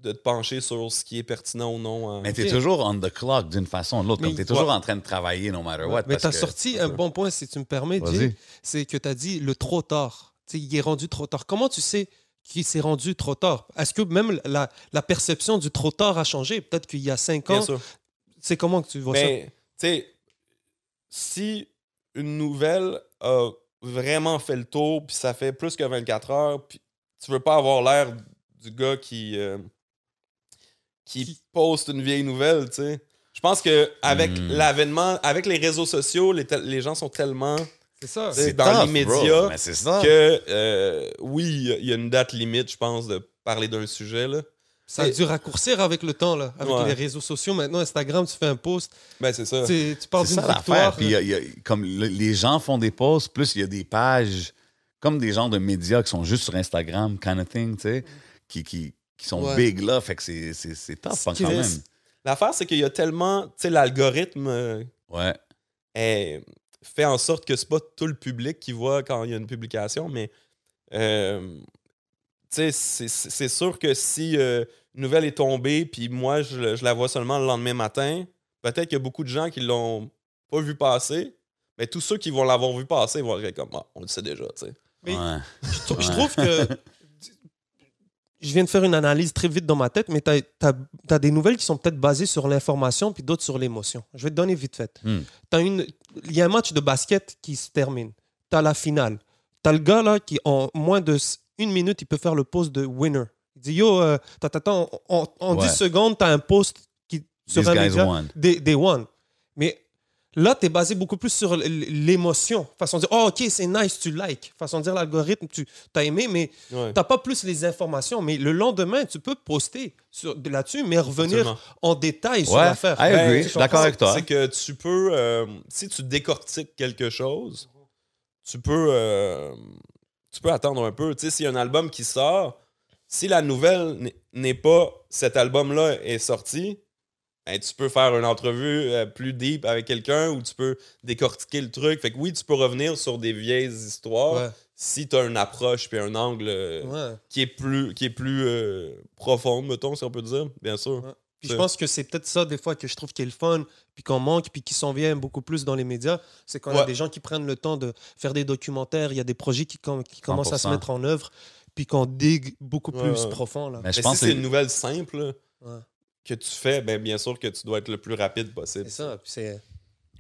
de te pencher sur ce qui est pertinent ou non. euh. Mais t'es Ok. toujours on the clock d'une façon ou de l'autre. Comme t'es toujours Ouais. en train de travailler no matter what. Mais t'as que- sorti un bon point, si tu me permets, Jay, c'est que t'as dit le trop tard. Tu sais, il est rendu trop tard. Comment tu sais qu'il s'est rendu trop tard? Est-ce que même la, la perception du trop tard a changé? Peut-être qu'il y a cinq ans, c'est comment que tu vois ça? Mais, tu sais, si une nouvelle a vraiment fait le tour, puis ça fait plus que 24 heures, puis tu veux pas avoir l'air du gars qui, euh, qui, Qui- poste une vieille nouvelle, tu sais. Je pense que avec Hmm. l'avènement, avec les réseaux sociaux, les, les gens sont tellement C'est ça. C'est C'est dans tough. Mais c'est ça. que, euh, oui, il y a- une date limite, je pense, de parler d'un sujet, là. Ça a dû raccourcir avec le temps, là, avec Ouais. les réseaux sociaux. Maintenant, Instagram, tu fais un post, Ben, c'est ça. tu, tu parles d'une victoire. Puis il y a- il y a- comme le- les gens font des posts, plus il y a des pages, comme des gens de médias qui sont juste sur Instagram, kind of thing, tu sais, qui, qui, qui sont Ouais. big là. Fait que c'est- c'est c'est tough Ce hein, quand même. L'affaire, c'est qu'il y a tellement, tu sais, l'algorithme euh, Ouais. est- fait en sorte que c'est pas tout le public qui voit quand il y a une publication, mais euh, tu sais, c'est- sûr que si euh, une nouvelle est tombée, puis moi, je, la vois seulement le lendemain matin, peut-être qu'il y a beaucoup de gens qui l'ont pas vu passer, mais tous ceux qui vont l'avoir vu passer vont être comme, Ah, on le sait déjà, tu sais. Mais- ouais. Je, trou- je trouve que. Je viens de faire une analyse très vite dans ma tête, mais tu as, des nouvelles qui sont peut-être basées sur l'information puis d'autres sur l'émotion. Je vais te donner vite fait. T'as une- Il y a un match de basket qui se termine. Tu as la finale. Tu as le gars là qui, en moins de une minute, il peut faire le post de winner. Il dit Yo, euh, t'as- en, en Ouais. 10 secondes, tu as un post qui, sur These un média des, des one. Mais là, tu es basé beaucoup plus sur l'émotion. Façon de dire, oh, OK, c'est nice, tu likes. Façon de dire, l'algorithme, tu as aimé, mais Ouais. tu pas plus les informations. Mais le lendemain, tu peux poster là-dessus, mais revenir Absolument. en détail sur l'affaire. Ben, je suis d'accord avec toi. C'est que tu peux, euh, si tu décortiques quelque chose, tu peux, euh, tu peux attendre un peu. Tu sais, s'il y a un album qui sort, si la nouvelle n'est- n'est pas cet album-là est sorti, ben, tu peux faire une entrevue euh, plus deep avec quelqu'un ou tu peux décortiquer le truc. Fait que oui, tu peux revenir sur des vieilles histoires Ouais, si tu as une approche puis un angle euh, ouais. qui est plus, qui est plus euh, profonde, mettons, si on peut dire, bien sûr. Ouais. Puis je pense que c'est peut-être ça, des fois, que je trouve qui est le fun, puis qu'on manque, puis qui s'en vient beaucoup plus dans les médias. C'est qu'on a Ouais. des gens qui prennent le temps de faire des documentaires, il y a des projets qui, com- qui commencent à se 100%. mettre en œuvre, puis qu'on digue beaucoup plus ouais. profond. Là. Mais je Mais pense si que c'est une nouvelle simple Ouais. Que tu fais, ben bien sûr que tu dois être le plus rapide possible. C'est ça. puis c'est-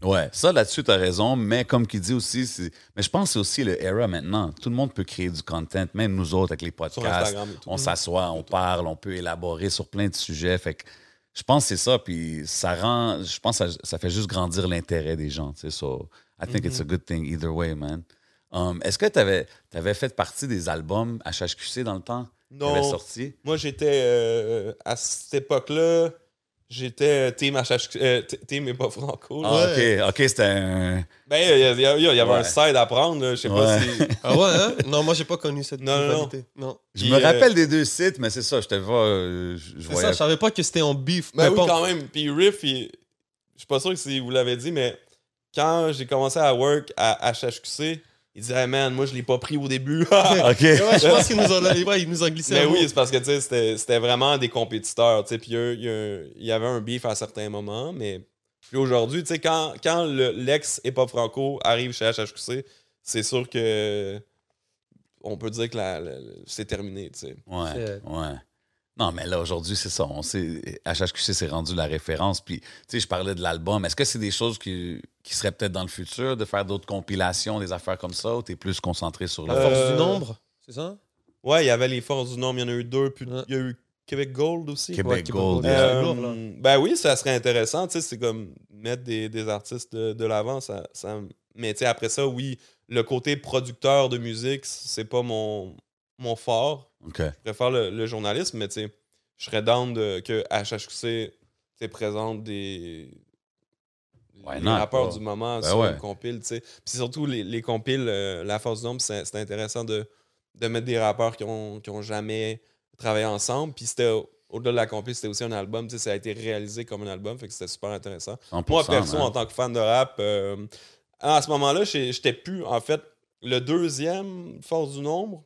Ouais, ça là-dessus, tu as raison, mais comme qu'il dit aussi, c'est- mais je pense que c'est aussi le era maintenant. Tout le monde peut créer du content, même nous autres avec les Sur podcasts. Instagram et tout. On s'assoit, on parle, on peut élaborer sur plein de sujets. Fait que je pense que c'est ça, puis ça rend, je pense que ça, ça fait juste grandir l'intérêt des gens. Tu sais, so I think it's a good thing either way, man. Um, Est-ce que tu avais, fait partie des albums HHQC dans le temps? Non, sorti? moi j'étais euh, à cette époque-là, j'étais team HH, euh, team et pas franco. là. Ah, OK, OK, c'était un... Ben il y, a- il y a- il y avait Ouais. un side à prendre, là, je sais pas si. <laughs> Ah ouais, hein? Non, moi, j'ai pas connu cette Non, non, non. Je Puis, me euh, rappelle des deux sites, mais c'est ça, je te vois, euh, je, je C'est voyais... ça, je savais pas que c'était en beef. Ben Mais oui, pas- quand même. Puis Riff, il- je suis pas sûr que si vous l'avez dit, mais quand j'ai commencé à work à HHQC, il disait, hey man, moi, je l'ai pas pris au début. <laughs> <laughs> OK. Ouais, je pense qu'il nous, a- ouais, il nous a glissé Mais oui, c'est parce que tu sais, c'était c'était vraiment des compétiteurs. tu sais, Puis eux, il y, a- il y avait un beef à certains moments. Mais puis aujourd'hui, tu sais, quand, quand le- l'ex et pas franco arrive chez HHQC, c'est sûr que on peut dire que c'est terminé. tu sais. Ouais, ouais. Non, mais là, aujourd'hui, c'est ça. On sait, HHQC s'est rendu la référence. Puis, tu sais, je parlais de l'album. Est-ce que c'est des choses qui, qui seraient peut-être dans le futur, de faire d'autres compilations, des affaires comme ça, ou t'es plus concentré sur La force Euh, du nombre, c'est ça? Ouais, il y avait les forces du nombre, il y en a eu deux. Puis Ouais. il y a eu Québec Gold aussi. Québec Ouais, Québec Gold. Euh, Euh, ben oui, ça serait intéressant. tu sais, C'est comme mettre des, des artistes de, de l'avant. Ça, ça- Mais tu sais, après ça, oui, le côté producteur de musique, c'est pas mon, mon fort. Je préfère le, le journalisme, mais tu sais, je serais down de, que HHQC présente des, les rappeurs du moment Ben sur ouais. une compile. tu sais. Puis surtout, les, les compiles, euh, La Force du Nombre, c'est intéressant de, de mettre des rappeurs qui ont, qui ont jamais travaillé ensemble. Puis c'était au-delà de la compile, c'était aussi un album. tu sais, Ça a été réalisé comme un album, fait que c'était super intéressant. 100%, Moi, perso, en tant que fan de rap, euh, à ce moment-là, j'étais plus. En fait, le deuxième Force du Nombre,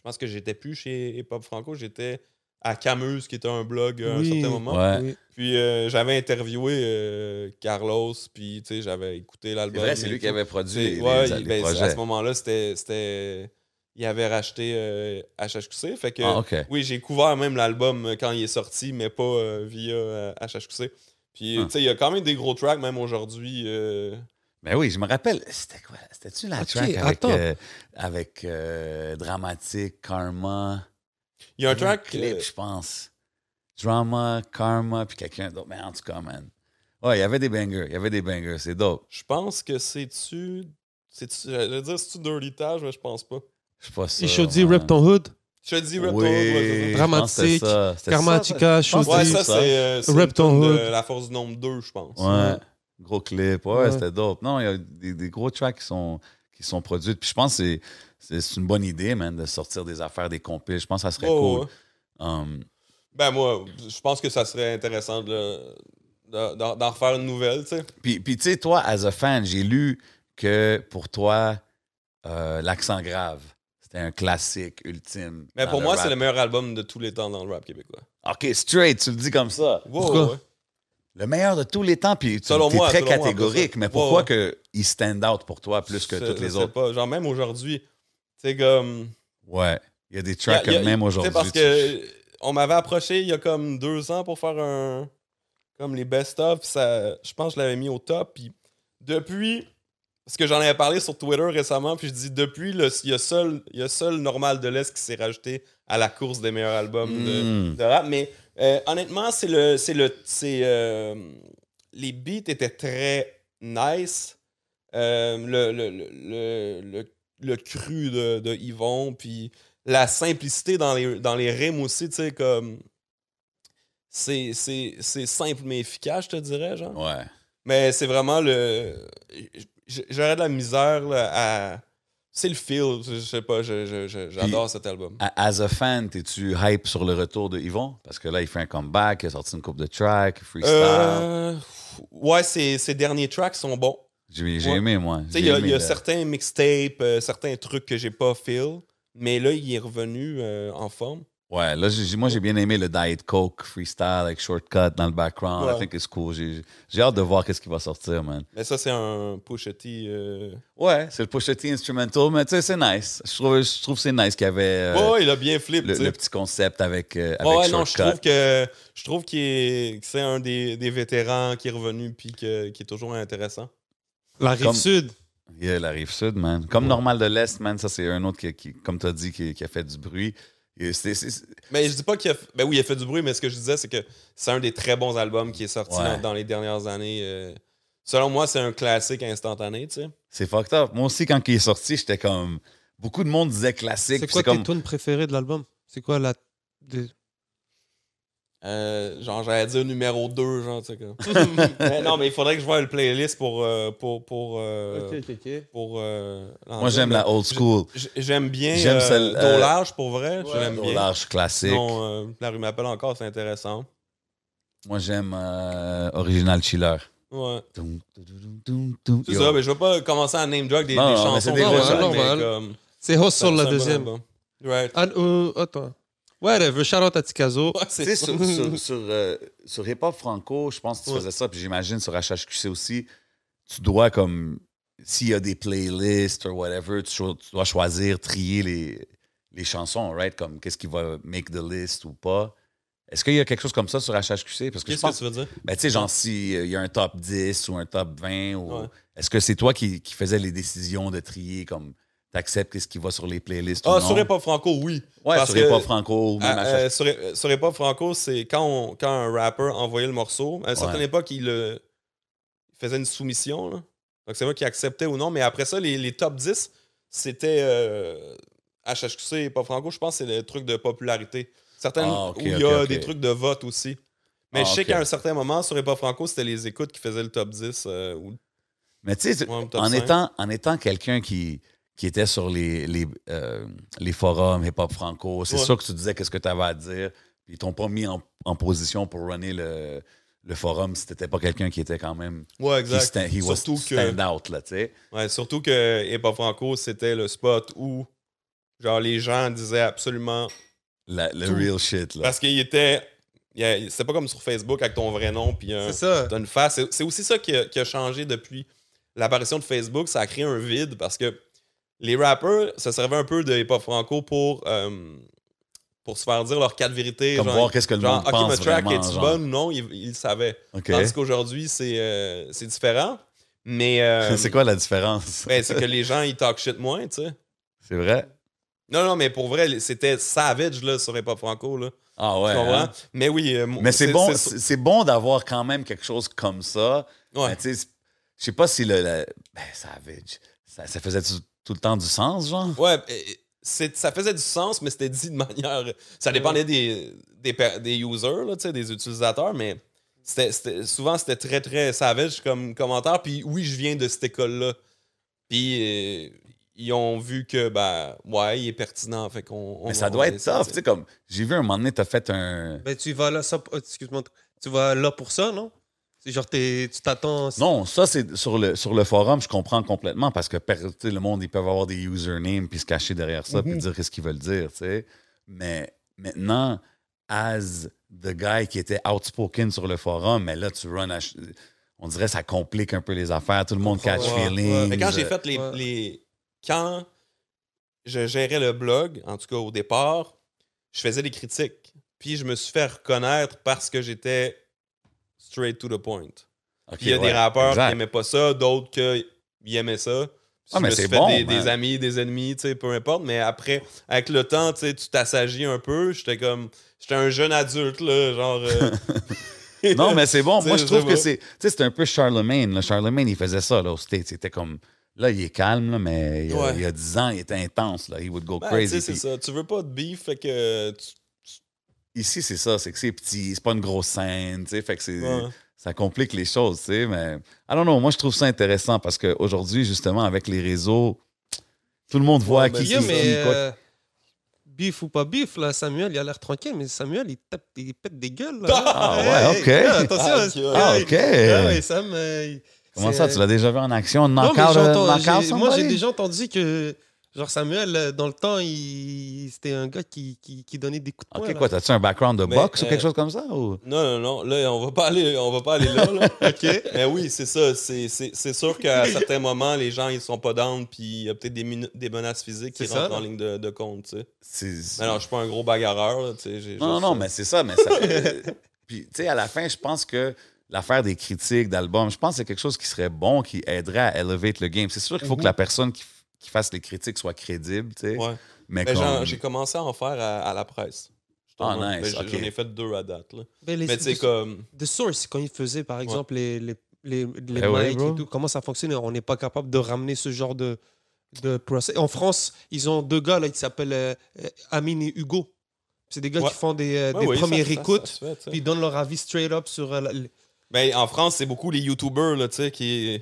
je pense que j'étais plus chez Hip Hop Franco, j'étais à Camus, qui était un blog à un certain moment. Ouais. Oui. Puis euh, j'avais interviewé euh, Carlos, puis tu sais, j'avais écouté C'est l'album. vrai, c'est lui qui avait produit les, ouais, les- il- les ben, projets. à ce moment-là, c'était, c'était. Il avait racheté euh, HHQC. Fait que, Ah, oui, j'ai couvert même l'album euh, quand il est sorti, mais pas euh, via euh, HHQC. Puis, Ah. tu sais, il y a quand même des gros tracks, même aujourd'hui. Euh, Ben oui, je me rappelle. C'était quoi? C'était-tu la track avec, euh, avec euh, Dramatique, Karma? Il y a un track. clip, euh, je pense. Drama, Karma, puis quelqu'un d'autre. Mais en tout cas, man. Ouais, il y avait des bangers. Il y avait des bangers. C'est dope. je pense que c'est-tu. C'est-tu. J'allais dire, c'est-tu Dirty Tage, mais je pense pas. Je sais pas ça. Et Shoddy. Rep Ton Hood, dis Rip Oui, Torn, ouais, Dramatique, Karmatica, que Ouais, Shoddy. ça, c'est. euh, Rip Ton Hood. La Force du Nombre 2, je pense. Ouais. Gros clip. Ouais, Ouais. c'était dope. Non, il y a des, des gros tracks qui sont, qui sont produits. Puis je pense que c'est- une bonne idée, man, de sortir des affaires, des compiles. Je pense que ça serait Oh, cool. ouais. Um, Ben, moi, je pense que ça serait intéressant de, de- d'en refaire une nouvelle, tu sais. Puis, puis tu sais, toi, as a fan, j'ai lu que pour toi, euh, L'accent grave, c'était un classique ultime. Mais pour moi, c'est le meilleur album de tous les temps dans le rap québécois. OK, straight, tu le dis comme ça. Wow, Pourquoi? ouais. Le meilleur de tous les temps, puis tu es moi, très moi, catégorique, mais pourquoi ouais. que il stand out pour toi plus que Je- toutes je les sais autres? pas. Genre, même aujourd'hui, c'est comme. Ouais, il y a des a- tracks a- même tu sais, aujourd'hui. Parce tu- que on m'avait approché il y a comme deux ans pour faire un. Comme les best-of. ça- Je pense que je l'avais mis au top. Puis depuis. Parce que j'en avais parlé sur Twitter récemment, puis je dis depuis, le- il y a seul, il y a seul Normal de l'Est qui s'est rajouté à la course des meilleurs albums de, Mm. de rap. Mais euh, honnêtement, c'est le. C'est le. C'est. euh, les beats étaient très nice. Euh, le, le, le- le cru de, de Yvon, puis la simplicité dans les, dans les rimes aussi, tu sais, comme. C'est c'est- c'est simple mais efficace, je te dirais, genre. Ouais. Mais c'est vraiment le. J'aurais de la misère là, à. C'est le feel, je sais pas, j'adore cet album. As a fan, t'es-tu hype sur le retour de Yvon? Parce que là, il fait un comeback, il a sorti une coupe de tracks, freestyle. Euh, ouais, ses, ses derniers tracks sont bons. J'ai ouais. aimé, moi. Il y a, y a le- certains mixtapes, euh, certains trucs que j'ai pas feel, mais là, il est revenu euh, en forme. Ouais, là, j'ai- moi, j'ai bien aimé le Diet Coke freestyle avec Shortcut dans le background. I think it's cool. J'ai j'ai hâte de voir qu'est-ce qui va sortir, man. Mais ça, c'est un Pusha T. euh, Ouais, c'est le Pusha T instrumental, mais tu sais, c'est nice. Je trouve, je trouve que c'est nice qu'il y avait euh, Ouais, ouais, il a bien flip, le, petit concept avec, euh, avec Ouais, ouais, non, je Shortcut. trouve que je trouve qu'il est- que c'est un des, des vétérans qui est revenu puis que- qui est toujours intéressant. La rive Comme- sud. Yeah, la rive sud, man. Comme Normal de l'Est, man, ça, c'est un autre qui, qui- comme tu as dit, qui, qui a fait du bruit. Mais je dis pas qu'il a. Ben oui, il a fait du bruit, mais ce que je disais, c'est que c'est un des très bons albums qui est sorti Ouais. dans, dans les dernières années. euh. Selon moi, c'est un classique instantané, tu sais. C'est fucked up. Moi aussi, quand il est sorti, j'étais comme. Beaucoup de monde disait classique. C'est quoi tes comme. tunes préférées de l'album? C'est quoi la. des- Euh, genre, j'allais dire numéro 2, genre, tu sais. comme. <laughs> Mais non, mais il faudrait que je voie le playlist pour. euh, pour, pour, euh, Ok, ok, ok. pour euh, Moi, j'aime la old school. J- J'aime bien J'aime euh, celle, euh, large pour vrai. je l'aime Au bien. large classique. Sinon, euh, la rue m'appelle encore, c'est intéressant. Moi, j'aime euh, Original Chiller. Ouais. C'est Yo. ça, mais je vais pas commencer à name drop des, Non, des non, mais chansons. c'est des vrais mais comme- C'est Host c'est sur la deuxième. Right. Ah, euh, attends. Whatever, shout out à. Ouais, Tu sais, sur, sur, sur, euh, sur Hip Hop Franco, je pense que tu Ouais. faisais ça, puis j'imagine sur HHQC aussi, tu dois comme, s'il y a des playlists ou whatever, tu, cho- tu dois choisir, trier les, les chansons, right? Comme qu'est-ce qui va make the list ou pas? Est-ce qu'il y a quelque chose comme ça sur HHQC? Parce que Qu'est-ce que tu veux dire? ben, tu sais, genre, s'il y a un top 10 ou un top 20, ou, Ouais. est-ce que c'est toi qui, qui faisais les décisions de trier, comme, t'acceptes qu'est-ce qui va sur les playlists ou Ah, non? sur Hip Franco, oui. Ouais, parce sur que- Hip Hop Franco ou même euh, sur, sur Hip Hop Franco, c'est quand, on- quand un rapper envoyait le morceau. À une certaine Ouais. époque, il, le- il faisait une soumission. là. Donc, c'est moi qui acceptais ou non. Mais après ça, les, les top 10, c'était euh, HHQC et Hip Hop Franco. Je pense que c'est le truc de popularité. Certaines Ah, où il y a des trucs de vote aussi. Mais Ah, je sais qu'à un certain moment, sur Hip Hop Franco, c'était les écoutes qui faisaient le top 10. euh, ou- Mais tu sais, en, étant, en étant quelqu'un qui, qui était sur les, les, euh, les forums hip-hop franco, c'est Ouais. sûr que tu disais qu'est-ce que tu avais à dire. Puis ils t'ont pas mis en, en position pour runner le, le forum si t'étais pas quelqu'un qui était quand même. Ouais, He, exact. sta- surtout, que, out, là, tu sais. ouais, surtout que Hip Hop Franco, c'était le spot où genre les gens disaient absolument La- Le Tout. real shit, là. Parce qu'il était. C'était pas comme sur Facebook avec ton vrai nom puis un- C'est ça. t'as une face. C'est- C'est aussi ça qui a, qui a changé depuis l'apparition de Facebook. Ça a créé un vide parce que les rappers se servaient un peu de hip-hop franco pour, euh, pour se faire dire leurs quatre vérités. Comme genre, voir qu'est-ce que le genre, monde OK, pense ma track est-tu genre. bonne? Ou non? Ils ils le savaient. OK. Tandis qu'aujourd'hui, c'est euh, c'est différent. Mais. euh, <laughs> c'est quoi la différence? ben, c'est que les gens, ils talk shit moins, tu sais. C'est vrai? Non, non, mais pour vrai, c'était savage là, sur hip-hop franco. Là. Ah ouais. Hein? Mais oui. euh, Mais c'est bon, c'est- bon d'avoir quand même quelque chose comme ça. Ouais. C'est- je sais pas si le. le- ben, savage. Ça, ça faisait tout, le temps du sens, genre? Ouais, c'est- ça faisait du sens, mais c'était dit de manière. Ça dépendait des, des, per- des users, là, tu sais, des utilisateurs, mais c'était, c'était- souvent c'était très très savage comme commentaire. Puis oui, je viens de cette école-là. Puis euh, ils ont vu que, ben, ouais, il est pertinent. Fait qu'on, on Mais ça on doit être tough. tu sais, comme, j'ai vu un moment donné, t'as fait un. Ben, tu vas là, ça, oh, excuse-moi, tu vas là pour ça, non? C'est genre, t'es- tu t'attends. Non, ça, c'est sur le, sur le forum, je comprends complètement parce que per- tu sais, le monde, ils peuvent avoir des usernames puis se cacher derrière ça puis Mhm. dire ce qu'ils veulent dire, tu sais. Mais maintenant, as the guy qui était outspoken sur le forum, mais là, tu run à On dirait que ça complique un peu les affaires. Tout le monde catch Ouais, feelings. ouais. Mais quand j'ai fait les, Ouais. les- Quand je gérais le blog, en tout cas au départ, je faisais des critiques. Puis je me suis fait reconnaître parce que j'étais straight to the point. Puis il y a ouais, des rappeurs exact. qui aimaient pas ça, d'autres qui aimaient ça. Ah, je mais me suis c'est fait bon, des, des amis, des ennemis, tu sais, peu importe. Mais après, avec le temps, tu sais, tu t'assagis un peu. J'étais comme. J'étais un jeune adulte, là, genre. euh, <laughs> Non, mais c'est bon. <laughs> Moi, je trouve que c'est. Tu sais, c'est un peu Charlemagne. là. Charlemagne, il faisait ça, là, au States. C'était comme. Là, il est calme, là, mais il y, a, Ouais. il y a 10 ans, il était intense, là. He would go Ben, crazy. c'est ça. Tu veux pas de beef, fait que. tu- Ici, c'est ça. C'est que c'est petit. C'est pas une grosse scène, tu sais. Fait que c'est. Ouais. Ça complique les choses, tu sais. Mais. I don't know. Moi, je trouve ça intéressant parce qu'aujourd'hui, justement, avec les réseaux, tout le monde voit Ouais, qui, ben, qui, Yo, qui, mais quoi. euh, bif ou pas bif, là, Samuel, il a l'air tranquille, mais Samuel, il, tape, il pète des gueules. Là. Ah, ouais, ok. hey, attention. Ah, ok. Ah, OK. ah ouais, Sam, euh, Comment ça, tu l'as déjà vu en action? Non, Knockout, mais euh, j'entends- knockout j'ai- moi, j'ai déjà entendu que, genre, Samuel, euh, dans le temps, il, c'était un gars qui, qui, qui donnait des coups de poing. OK, là. quoi? T'as-tu un background de Mais, boxe ou euh, quelque chose comme ça? Ou... Non, non, non. Là, on va pas aller, on va pas aller là. là. <laughs> OK. Mais oui, c'est ça. C'est, c'est, c'est sûr qu'à certains moments, les gens, ils sont pas down, puis il y a peut-être des, menaces physiques qui rentrent en ligne de, de compte, tu sais. Non, je suis pas un gros bagarreur, là, tu sais. Non, juste- non, mais c'est ça. Mais ça <laughs> Puis, tu sais, à la fin, je pense que l'affaire des critiques d'albums, je pense que c'est quelque chose qui serait bon, qui aiderait à elevate le game. C'est sûr qu'il faut que la personne qui, qui fasse les critiques soit crédible, tu sais. Ouais. Mais Mais comme... j'en- j'ai commencé à en faire à, à la presse. Ah, nice, Mais j'en- ai fait deux à date, là. Mais, les, The- comme. The Source, quand il faisait, par exemple, les, les, les, Eh ouais, et tout, comment ça fonctionne On n'est pas capable de ramener ce genre de, de procès. En France, ils ont deux gars là, qui s'appellent euh, euh, Amine et Hugo. C'est des gars Ouais. qui font des, euh, Ouais, des oui, ça- premières ça- ça écoutes, fait, puis ils donnent leur avis straight up sur euh, la- Ben, en France, c'est beaucoup les YouTubers, là, tu sais, qui.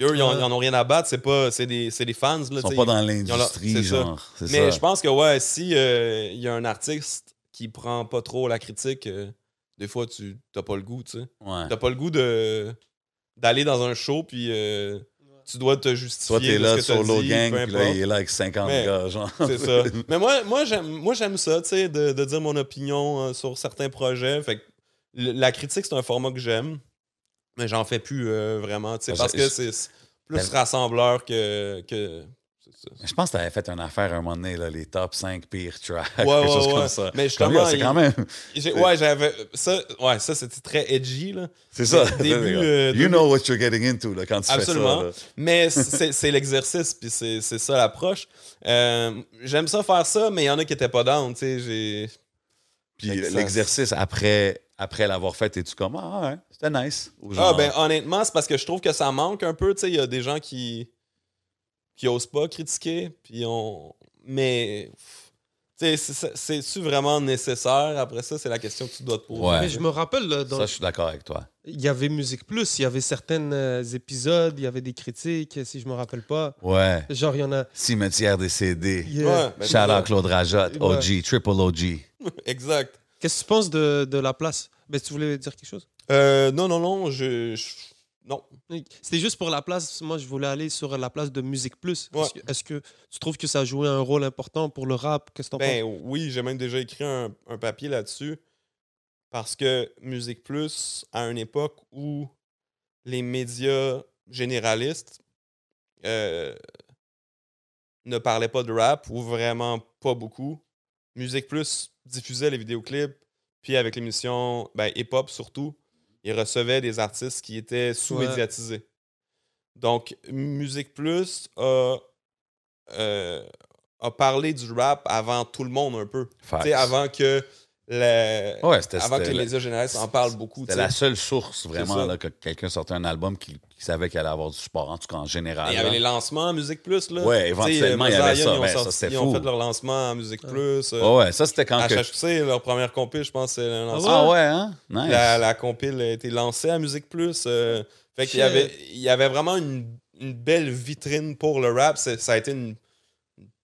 Puis eux, ils en- Ouais. ils en ont rien à battre, c'est pas. C'est des, c'est des fans, là, Ils sont pas dans ont leur- l'industrie, c'est ça. genre. C'est Mais ça. je pense que, ouais, si euh, il y a un artiste qui prend pas trop la critique, euh, des fois, tu t'as pas le goût, tu sais. Ouais. T'as pas le goût de. d'aller dans un show, puis euh, tu dois te Toi, justifier. t'es de là que solo dit, gang, peu puis là, importe. il est là avec 50 Mais- gars, genre. C'est ça. <laughs> Mais moi, moi j'aime moi, j'aime ça, tu sais, de, de dire mon opinion euh, sur certains projets. Fait que la critique, c'est un format que j'aime, mais j'en fais plus euh, vraiment, tu sais, parce que c'est plus rassembleur que. que. Je pense que t'avais fait une affaire un moment donné, là, les top 5 pires tracks, Ouais, quelque ouais, chose ouais. comme ça. Mais justement, c'est quand même... <laughs> Ouais, j'avais. Ça, ouais, ça c'était très edgy. C'est ça. Début, <laughs> euh, you début- know what you're getting into là, quand tu Absolument. fais ça. là. Mais <laughs> c'est l'exercice, puis c'est ça l'approche. Euh, J'aime ça faire ça, mais il y en a qui étaient pas down, tu sais. Puis l'exercice après, après l'avoir fait, es-tu comme Ah ouais, c'était nice. Ou Ah, ben honnêtement, c'est parce que je trouve que ça manque un peu, tu sais. Il y a des gens qui. qui osent pas critiquer, puis on. Mais. Tu sais, c'est- c'est-tu vraiment nécessaire? Après ça, c'est la question que tu dois te poser. Ouais. Mais je me rappelle, là, dans- ça, je suis d'accord avec toi. il y avait Musique Plus, il y avait certains euh, épisodes, il y avait des critiques, si je me rappelle pas. Ouais. Genre, il y en a. Cimetière a- Ouais, ben, Shout out Claude Rajotte, Ouais. OG, triple OG. <laughs> Exact. Qu'est-ce que tu penses de, de la place? Ben, Tu voulais dire quelque chose? Euh, non, non, non, je. je- non. C'était juste pour la place. Moi, je voulais aller sur la place de Musique Plus. Ouais. Est-ce que, est-ce que tu trouves que ça a joué un rôle important pour le rap? Qu'est-ce que Ben oui, j'ai même déjà écrit un, un papier là-dessus. Parce que Musique Plus, à une époque où les médias généralistes euh, ne parlaient pas de rap, ou vraiment pas beaucoup, Musique Plus diffusait les vidéoclips, puis avec l'émission ben, hip-hop surtout, ils recevaient des artistes qui étaient sous-médiatisés. Donc, Musique Plus a, euh, a parlé du rap avant tout le monde un peu. Facts. Tu sais, avant que, le- Ouais, c'était avant que les médias généralistes en parlent beaucoup. C'était la seule source, vraiment, là, que quelqu'un sortait un album qui, qui savait qu'il allait avoir du support, en tout cas en général. Il y avait les lancements à Musique Plus. Là. Ouais, éventuellement, il y avait ça. Ils ont, Ben, ça, sorti- ils ont fou. fait leur lancement à Musique Plus. euh, Ouais, ça, c'était quand à que... HHC, leur première compile, je pense, c'est le lancement. Ah ouais, hein? Nice. La, la compile a été lancée à Musique Plus. euh, fait qu'il y avait, il y avait vraiment une, une belle vitrine pour le rap. Ça a été une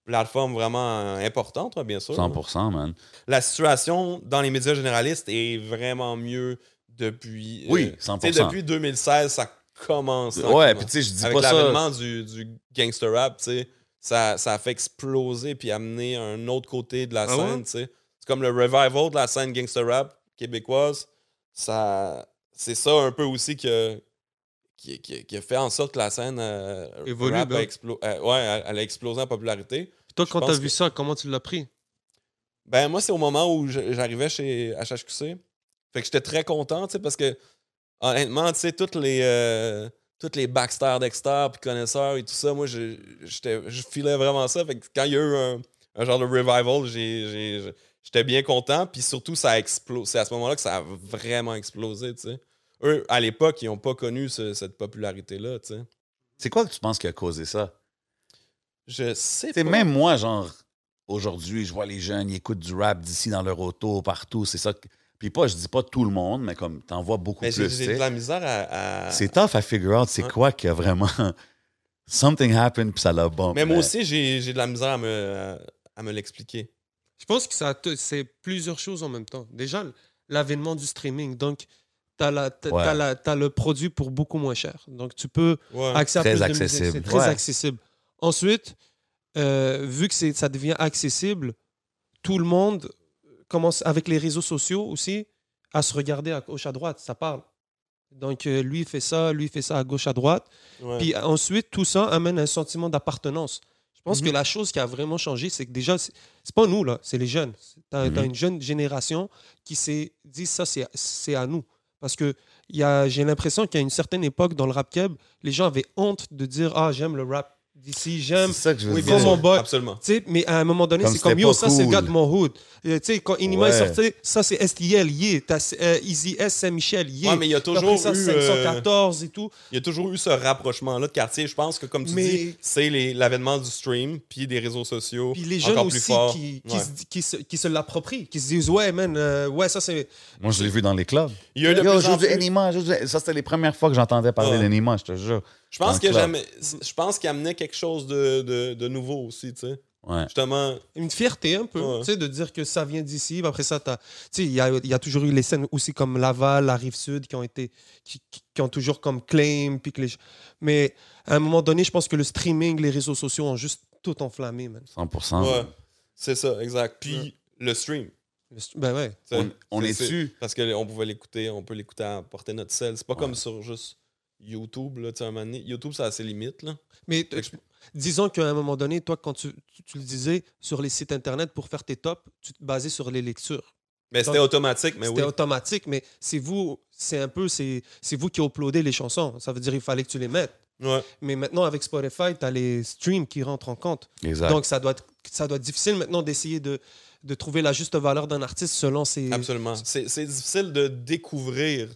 plateforme vraiment importante, hein, bien sûr. 100%, man. La situation dans les médias généralistes est vraiment mieux depuis. euh, Oui, tu sais, 100%. depuis 2016, ça commence. Ouais, puis tu sais, je dis Avec pas ça... l'avènement du, du gangster rap, tu sais, ça, ça a fait exploser puis amener un autre côté de la Ah scène, ouais? tu sais. C'est comme le revival de la scène gangster rap québécoise. Ça, c'est ça un peu aussi que, qui, qui- qui a fait en sorte que la scène euh, Évolue, rap ben. a, explo- euh, ouais, elle a explosé en popularité. Toi, quand t'as vu que- ça, comment tu l'as pris? Ben, moi, c'est au moment où j'arrivais chez HHQC. Fait que j'étais très content, tu sais, parce que, honnêtement, tu sais, toutes les, euh, toutes les Baxter, Dexter, puis connaisseurs et tout ça, moi, je, j'étais- je filais vraiment ça. Fait que quand il y a eu un, un genre de revival, j'étais bien content. Puis surtout, ça a explosé. C'est à ce moment-là que ça a vraiment explosé, tu sais. Eux, à l'époque, ils n'ont pas connu ce- cette popularité-là, tu sais. C'est quoi que tu penses qui a causé ça? Je sais pas. même moi, genre, aujourd'hui, je vois les jeunes, ils écoutent du rap d'ici dans leur auto, partout, c'est ça. que- Puis pas, je dis pas tout le monde, mais comme, t'en vois beaucoup Mais j'ai, plus, j'ai de la misère à... à- C'est tough à figure out c'est quoi qui a vraiment... <laughs> Something happened, puis ça l'a bon. Mais moi aussi, j'ai, j'ai de la misère à me, à me l'expliquer. Je pense que ça c'est plusieurs choses en même temps. Déjà, l'avènement du streaming. Donc, tu as, le produit pour beaucoup moins cher. Donc, tu peux Ouais. accès à de musique. accessible. C'est très Ouais. accessible. Ensuite, euh, vu que ça devient accessible, tout le monde commence, avec les réseaux sociaux aussi, à se regarder à gauche, à droite. Ça parle. Donc, euh, lui fait ça, lui fait ça à gauche, à droite. Ouais. Puis ensuite, tout ça amène un sentiment d'appartenance. Je pense Mhm. que la chose qui a vraiment changé, c'est que déjà, c'est pas nous, là, c'est les jeunes. Tu as, Mhm. une jeune génération qui s'est dit ça, c'est à nous. Parce que j'ai l'impression qu'à une certaine époque, dans le rap keb, les gens avaient honte de dire Ah, j'aime le rap d'ici, j'aime. C'est ça que je veux Oui, dire. Comme mon boy. Absolument. Tu sais, mais à un moment donné, c'est comme yo, ça c'est le gars de mon hood. Euh, Tu sais, quand Inima est Ouais. sorti, ça c'est STL, yeah. T'as euh, Easy S, Saint-Michel, yeah. Ouais, mais il y a toujours ça, eu, euh, 514 et tout. Il y a toujours eu ce rapprochement-là de quartier. Je pense que, comme tu Mais- dis, c'est l'avènement du stream puis des réseaux sociaux. Puis les jeunes encore plus aussi qui, qui, Ouais. se, qui, se, qui se l'approprient, qui se disent Ouais, man, euh, ouais, ça c'est. Moi, je l'ai vu dans les clubs. Il y a eu Yo, joue du- Ça, c'était les premières fois que j'entendais parler Ouais. d'Enima, je te jure. Je pense que je pense qu'il amenait quelque chose de, de, de nouveau aussi, tu sais. Ouais. Justement, Une fierté un peu, Ouais. tu sais, de dire que ça vient d'ici. Après ça, t'as- tu sais, il y a, il y a toujours eu les scènes aussi comme Laval, la Rive-Sud, qui ont été, qui, qui- qui ont toujours comme claim. Puis que les... Mais à un moment donné, je pense que le streaming, les réseaux sociaux ont juste tout enflammé, man. 100%. ouais, c'est ça, exact. Puis le stream. Ben ouais. On, est dessus. Parce qu'on pouvait l'écouter, on peut l'écouter à porter notre sel. C'est pas comme sur juste YouTube, là, tu sais, un moment donné. YouTube, ça a ses limites, là. Mais disons qu'à un moment donné, toi, quand tu, tu- tu le disais sur les sites internet pour faire tes tops, tu te basais sur les lectures. Mais c'était automatique, mais C'était oui. automatique, mais c'est vous, c'est un peu, c'est c'est vous qui uploadez les chansons. Ça veut dire qu'il fallait que tu les mettes. Ouais. Mais maintenant, avec Spotify, tu as les streams qui rentrent en compte. Exact. Donc, ça doit, être, ça doit être difficile maintenant d'essayer de, de trouver la juste valeur d'un artiste selon ses. Absolument. C'est c'est difficile de découvrir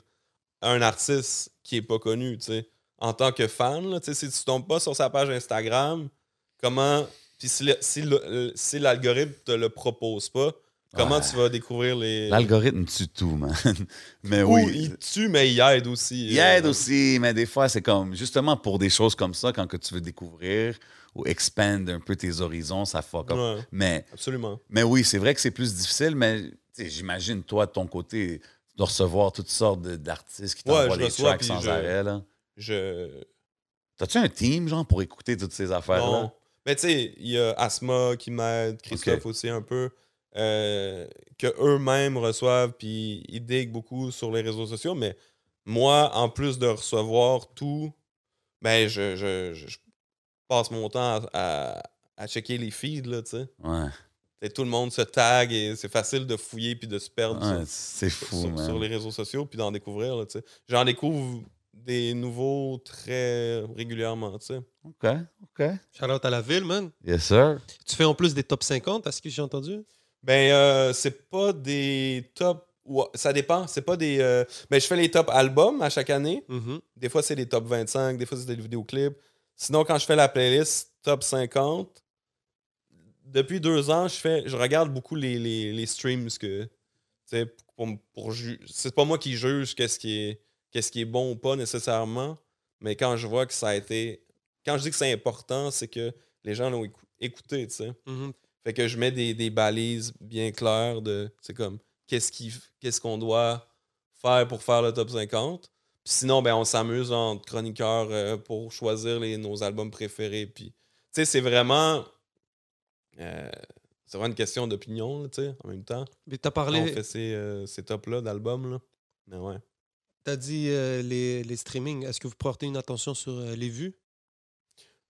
un artiste qui est pas connu, tu sais. En tant que fan, là, tu sais, si tu tombes pas sur sa page Instagram, comment. Puis si le- si l'algorithme te le propose pas, comment Ouais. tu vas découvrir les. L'algorithme tue tout, man. <laughs> Mais Ou oui. il tue, mais il aide aussi. Il euh, aide aussi, mais des fois, c'est comme, justement pour des choses comme ça, quand que tu veux découvrir ou expand un peu tes horizons, ça fuck up. Ouais, Mais, absolument. mais oui, c'est vrai que c'est plus difficile, mais j'imagine, toi, de ton côté, dois recevoir toutes sortes d'artistes qui Ouais, t'envoient je des reçois, tracks sans je- arrêt. Là. Je. T'as-tu un team, genre, pour écouter toutes ces affaires-là? Non. Mais tu sais, il y a Asma qui m'aide, Christophe aussi un peu, euh, que eux-mêmes reçoivent, puis ils diguent beaucoup sur les réseaux sociaux. Mais moi, en plus de recevoir tout, ben je, je, je- je passe mon temps à, à- à checker les feeds, là, tu sais. Ouais, Tout le monde se tag et c'est facile de fouiller puis de se perdre sur- c'est sur, fou, sur- man. sur les réseaux sociaux puis d'en découvrir. J'en découvre des nouveaux très régulièrement, tu sais. OK, OK. Shout out à la ville, man. Yes, sir. Tu fais en plus des top 50, à ce que j'ai entendu? Ben, euh, c'est pas des top. Ça dépend. C'est pas des. euh, Ben, je fais les top albums à chaque année. Mhm. Des fois, c'est des top 25. Des fois, c'est des vidéoclips. Sinon, quand je fais la playlist top 50, depuis deux ans, je fais, je regarde beaucoup les, les, les streams que. Pour, pour c'est pas moi qui juge qu'est-ce qui est qu'est-ce qui est bon ou pas nécessairement, mais quand je vois que ça a été. Quand je dis que c'est important, c'est que les gens l'ont écou- écouté, tu sais. Mhm. Fait que je mets des, des balises bien claires de c'est comme qu'est-ce qui qu'est-ce qu'on doit faire pour faire le top 50. Puis sinon, ben on s'amuse entre chroniqueurs euh, pour choisir les, nos albums préférés. Puis tu sais, c'est vraiment euh, c'est vraiment une question d'opinion, tu sais, en même temps. Mais t'as Quand on parlé, fait ces, euh, ces tops-là d'albums, là. Mais ouais. t'as dit euh, les, les streamings. Est-ce que vous portez une attention sur euh, les vues?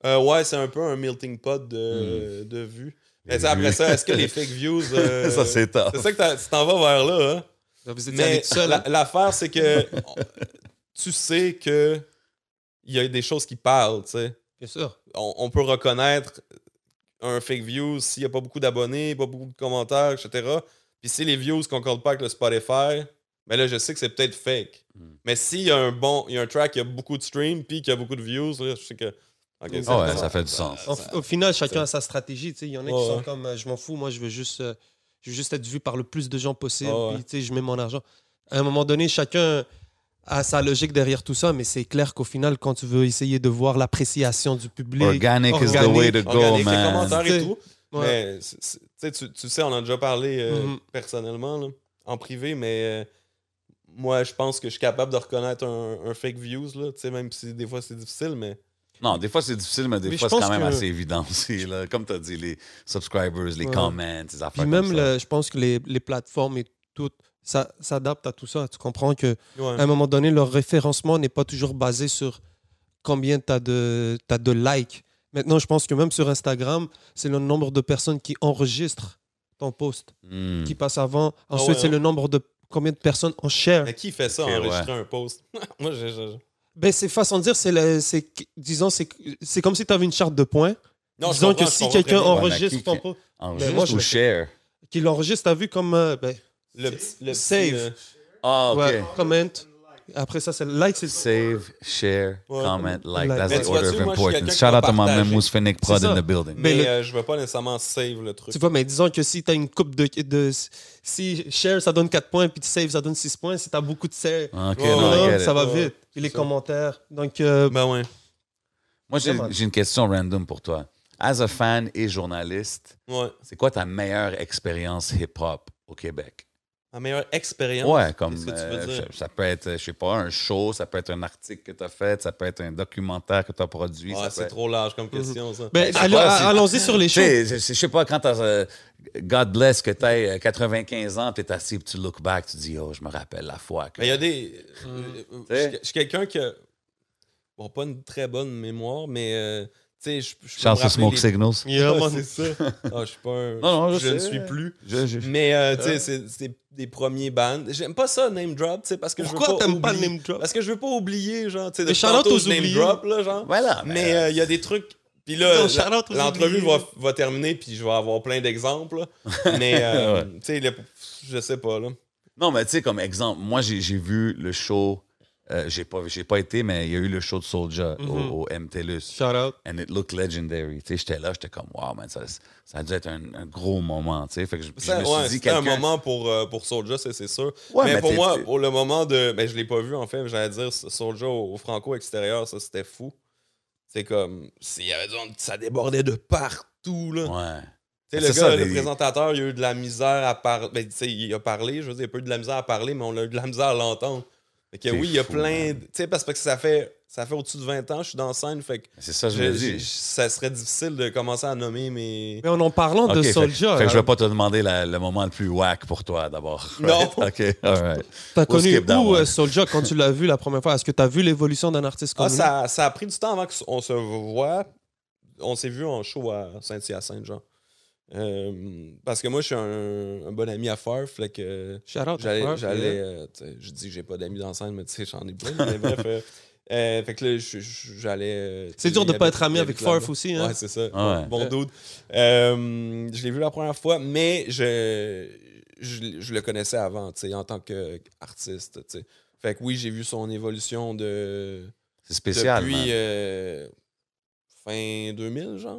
Euh, ouais, c'est un peu un melting pot de, de vues. Mais après ça, est-ce que les fake views. <laughs> euh, ça, c'est top. c'est ça que t'as- tu t'en vas vers là, hein? Vous Mais la- l'affaire, c'est que <laughs> tu sais que il y a des choses qui parlent, tu sais. Bien sûr. On, on peut reconnaître un fake view s'il n'y a pas beaucoup d'abonnés, pas beaucoup de commentaires, etc. Puis si les views ne concordent pas avec le Spotify, ben là, je sais que c'est peut-être fake. Mm. Mais s'il y a un bon, il y a un track qui a beaucoup de streams, puis qui a beaucoup de views, là, je sais que. ok, Ah ouais, ça fait du sens. En- au final, chacun a sa stratégie. tu sais. Il y en a qui Ouais, sont comme je m'en fous, moi je veux juste, euh, je veux juste être vu par le plus de gens possible. Ouais. Puis, tu sais, je mets mon argent. À un moment donné, chacun a sa logique derrière tout ça, mais c'est clair qu'au final, quand tu veux essayer de voir l'appréciation du public, Organic, is the organique, way to go, les commentaires et tout. ouais. Mais c'est- c'est- tu sais, tu, tu sais, on en a déjà parlé euh, Mhm. personnellement, là, en privé, mais euh, moi, je pense que je suis capable de reconnaître un, un fake views, là, tu sais, même si des fois c'est difficile, mais Non, des fois c'est difficile, mais des Mais fois c'est quand même que- assez évident aussi. Là. Comme tu as dit, les subscribers, les Ouais. comments, les affaires Puis comme même, ça. le- je pense que les, les plateformes et tout, ça s'adapte à tout ça. Tu comprends que ouais. à un moment donné, leur référencement n'est pas toujours basé sur combien tu as de, t'as de likes. Maintenant, je pense que même sur Instagram, c'est le nombre de personnes qui enregistrent ton post Hmm. qui passe avant. Ah Ensuite, ouais, c'est hein. le nombre de combien de personnes en share. Mais qui fait ça, Ok, enregistrer un post? <laughs> Moi, je, je- Ben, c'est façon de dire, c'est le- c'est disons, c'est c'est comme si tu avais une charte de points. Non, disons que si quelqu'un enregistre qui- ton post, Enregistre Ben, moi, je ou share? qu'il l'enregistre, t'as vu comme euh, ben, Le, petit- le petit, Save. euh, Ah, OK. ouais, comment? Après ça, c'est like, c'est Save, share, Ouais. comment, like. Like. That's Mais the tu order vois-tu, of moi, je suis quelqu'un importance. qui Shout va out to my man partager. Moose Prod C'est in ça. the building. Mais mais le- euh, je veux pas nécessairement save le truc. Tu vois, mais disons que si tu as une coupe de, de. Si share, ça donne 4 points, puis save, ça donne 6 points. Si tu as beaucoup de share, OK, Ouais, non, ouais, I get it. ça va Ouais. vite. Puis les Ça. commentaires. Donc, euh, Ben ouais. Moi, j'ai Vraiment. j'ai une question random pour toi. as a fan et journaliste, Ouais. c'est quoi ta meilleure expérience hip-hop au Québec? Ma meilleure expérience. Ouais, comme que tu euh, veux dire? ça peut être, je sais pas, un show, ça peut être un article que tu as fait, ça peut être un documentaire que tu as produit. Peut c'est être- trop large comme question, ça. Ben, Allons-y sur les Tu shows. je, sais pas, quand t'as euh, God bless que t'aies euh, 95 ans, puis t'es assis, tu look back, tu dis, oh, je me rappelle la fois que. Mais il y a des. Mm. euh, euh. Je suis- quelqu'un qui a. Bon, pas une très bonne mémoire, mais. euh, tu sais, je, je rappeler Smoke les- Signals. <laughs> Yeah, Ouais, man. c'est ça. Ah, je suis pas un. Non, non, je ne suis plus. Je- je- Mais, euh, tu sais, c'est c'est des premiers bands. J'aime pas ça, name drop, tu sais, parce que je Pourquoi veux pas. t'aimes pas le name drop? Parce que je veux pas oublier, genre, tu sais, de Mais shout-out tantôt, aux je name oubliés. drop, là, genre. Voilà. Mais euh, il y a des trucs. Puis là, Non, la- l'entrevue va, va terminer, puis je vais avoir plein d'exemples. là. <laughs> Mais, euh, Ouais. tu sais, le- je sais pas, là. Non, mais tu sais, comme exemple, moi, j'ai j'ai vu le show. Euh, j'ai pas, j'ai pas été, mais il y a eu le show de Soulja Mhm. au, au MTLUS. Shout out. And it looked legendary. Tu sais, j'étais là, j'étais comme, wow, man, ça, ça a dû être un, un gros moment. Tu fait que je, je suis dit, un moment pour, euh, pour Soulja, c'est c'est sûr. Ouais, mais, mais pour moi, pour le moment de. Ben, je l'ai pas vu, en fait. J'allais dire Soulja au, au Franco extérieur, ça, c'était fou. C'est comme. s'il y avait du monde, ça débordait de partout, là. Ouais. Tu sais, C'est le ça, gars, le les- présentateur, il a eu de la misère à parler. Ben, il a parlé, je veux dire, il a pas eu de la misère à parler, mais on a eu de la misère à l'entendre. Fait que oui, il y a fou, plein. Tu sais, parce que ça fait, ça fait au-dessus de 20 ans, je suis dans la scène, fait que C'est ça, je je- me je- dis. ça serait difficile de commencer à nommer mes. Mais en en parlant de fait- Soulja, Fait que je vais pas te demander la- le moment le plus whack pour toi d'abord. <laughs> Non. Right? OK, all right. t'as connu où euh, Soulja quand tu l'as vu la première fois? Est-ce que t'as vu l'évolution d'un artiste comme Ah, lui? ça, ça a pris du temps avant qu'on se voit. On s'est vu en show à Saint-Hyacinthe, genre. Euh, parce que moi, je suis un, un bon ami à faire, fait que j'allais. J'allais euh, je dis que j'ai pas d'amis dans la scène, mais tu sais, j'en ai plein. Mais bref. euh, <laughs> euh, fait que là, j'allais. euh, C'est dur de pas être ami avec. Farf aussi, hein? Ouais, c'est ça. Ah ouais. Bon. Euh, je l'ai vu la première fois, mais je, je, je le connaissais avant, tu sais, en tant qu'artiste, tu sais. Fait que oui, j'ai vu son évolution de C'est spécial, depuis euh, fin 2000, genre.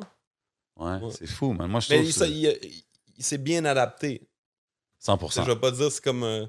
Ouais, ouais. c'est fou, man. Moi, je Mais trouve il, que ça- c'est il- il s'est bien adapté. 100 Tu sais, Je vais pas dire c'est comme euh,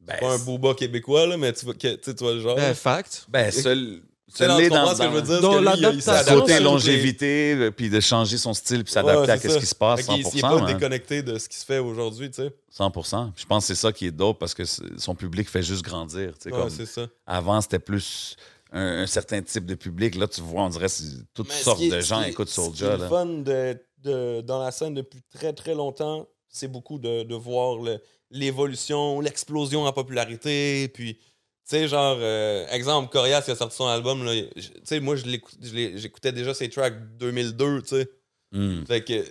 Ben, pas un booba québécois, là, mais tu vois, tu vois le genre. Ben, fact. Ben, seul. Sais, dans- comprends ce que je veux dire? dans c'est lui, il- s'est Côté longévité, puis de changer son style, puis s'adapter Ouais, à c'est ce qui se passe, Fait qu'il- 100 Il est pas man. déconnecté de ce qui se fait aujourd'hui, tu sais. 100% Je pense que c'est ça qui est dope parce que c'est- son public fait juste grandir. tu sais, Ouais, comme c'est ça. avant, c'était plus un, un certain type de public. Là, tu vois, on dirait toutes Mais sortes est- de gens qui écoutent Soulja. le fun de, de- dans la scène depuis très très longtemps, c'est beaucoup de, de voir le- l'évolution, l'explosion en popularité. Puis, tu sais, genre, euh, exemple, Corias qui a sorti son album, tu sais, moi, j'écoutais déjà ses tracks 2002, tu sais. Hmm. Fait que,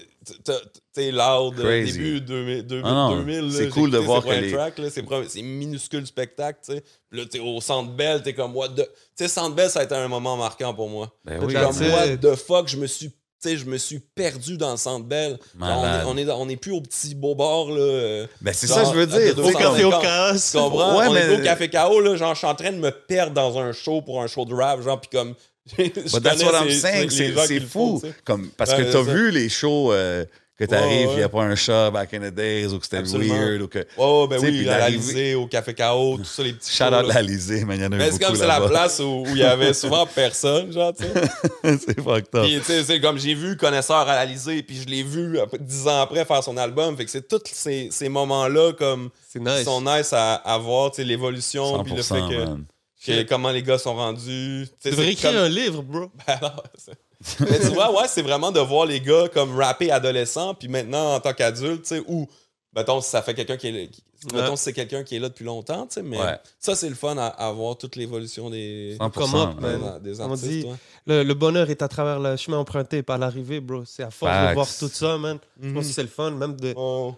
sais, loud, Crazy. début 2000, 2000, Ah non, 2000, là, c'est cool de voir que les- là, c'est minuscule spectacle, tu sais. Là, t'es au Centre Bell, t'es comme, what the... Tu sais, Centre Bell, ça a été un moment marquant pour moi. Ben oui, Comme, That's what the fuck, je me suis, tu sais, je me suis perdu dans le Centre Bell. Malade. On est, on, est, plus au petit beau bar, là. euh, Ben, c'est genre, ça, je veux dire. comme- café au casse. Tu comprends? Ouais, on est mais- au Café KO, là, genre, je suis en train de me perdre dans un show pour un show de rap, genre, puis comme... But that's what I'm saying, c'est font, fou. tu. Comme, parce Ouais, que t'as vu les shows euh, que t'arrives, Ouais, il n'y a pas un chat back in the days ou que c'était weird ou que. Oh, ben Tu oui, puis à l'Alizé, au Café KO, tout ça, les petits Shout out l'Alizé, man, y en a Mais c'est comme c'est la place où il y avait souvent personne, genre, tu sais. <laughs> c'est fucked up. Puis, tu sais, comme j'ai vu Connaisseur à l'Alizé, puis je l'ai vu dix ans après faire son album. Fait que c'est tous ces, ces moments-là, comme, qui nice. sont nice à, à voir, tu sais, l'évolution, puis le fait 100%, que, man. Que comment les gars sont rendus. Tu devrais écrire comme- un livre, bro. <laughs> Alors, c'est- Mais tu vois, ouais, c'est vraiment de voir les gars comme rapper adolescent, puis maintenant en tant qu'adulte, tu sais, ou, mettons, si ça fait quelqu'un qui est là, qui- mettons, si c'est quelqu'un qui est là depuis longtemps, tu sais, mais Ouais. ça, c'est le fun à, à voir toute l'évolution des, 100%, Come up, man. man. des, des On artistes. dit- ouais. Le, le bonheur est à travers le chemin emprunté, pas à l'arrivée, bro. C'est à force Facts. de voir tout ça, man. Je pense que c'est le fun, même de. Oh.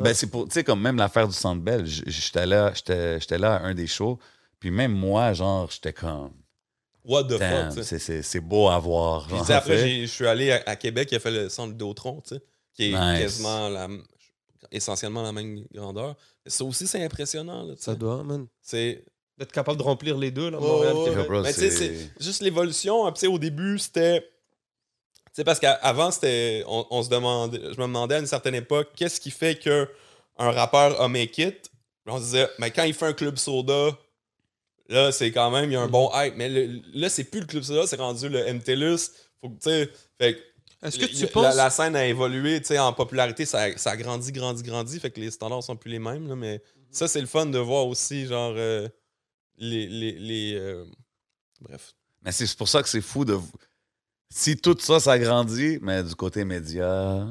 Ben, c'est pour, tu sais, comme même l'affaire du Centre Bell, j'étais là, j'étais j'étais là à un des shows, puis même moi, genre, j'étais comme, What the fuck, c'est- c'est c'est beau à voir. Puis genre, après, je suis allé à, à Québec, il a fait le centre Vidéotron, tu sais, qui est Nice. quasiment la, essentiellement la même grandeur. Ça aussi, c'est impressionnant, là, Ça doit, man. C'est D'être capable de remplir les deux, là, Montréal, ouais, Québec. ouais. bro, Mais tu sais, c'est- juste l'évolution. hein, tu sais, au début, c'était. Tu sais, parce qu'avant, c'était. On, on se demandait. Je me demandais à une certaine époque, qu'est-ce qui fait que un rappeur a make it? On se disait, mais quand il fait un club soda, là, c'est quand même, il y a un bon hype. Mais le- là, c'est plus le club soda, c'est rendu le MTLUS. Faut que, tu sais. Fait que Est-ce que tu la- penses. La, scène a évolué, tu sais, en popularité, ça, ça a grandi, grandi, grandi, fait que les standards sont plus les mêmes, là, mais ça, c'est le fun de voir aussi, genre, euh, les... les, les, euh, Bref. Mais c'est pour ça que c'est fou de. Si tout ça, ça grandit, mais du côté média,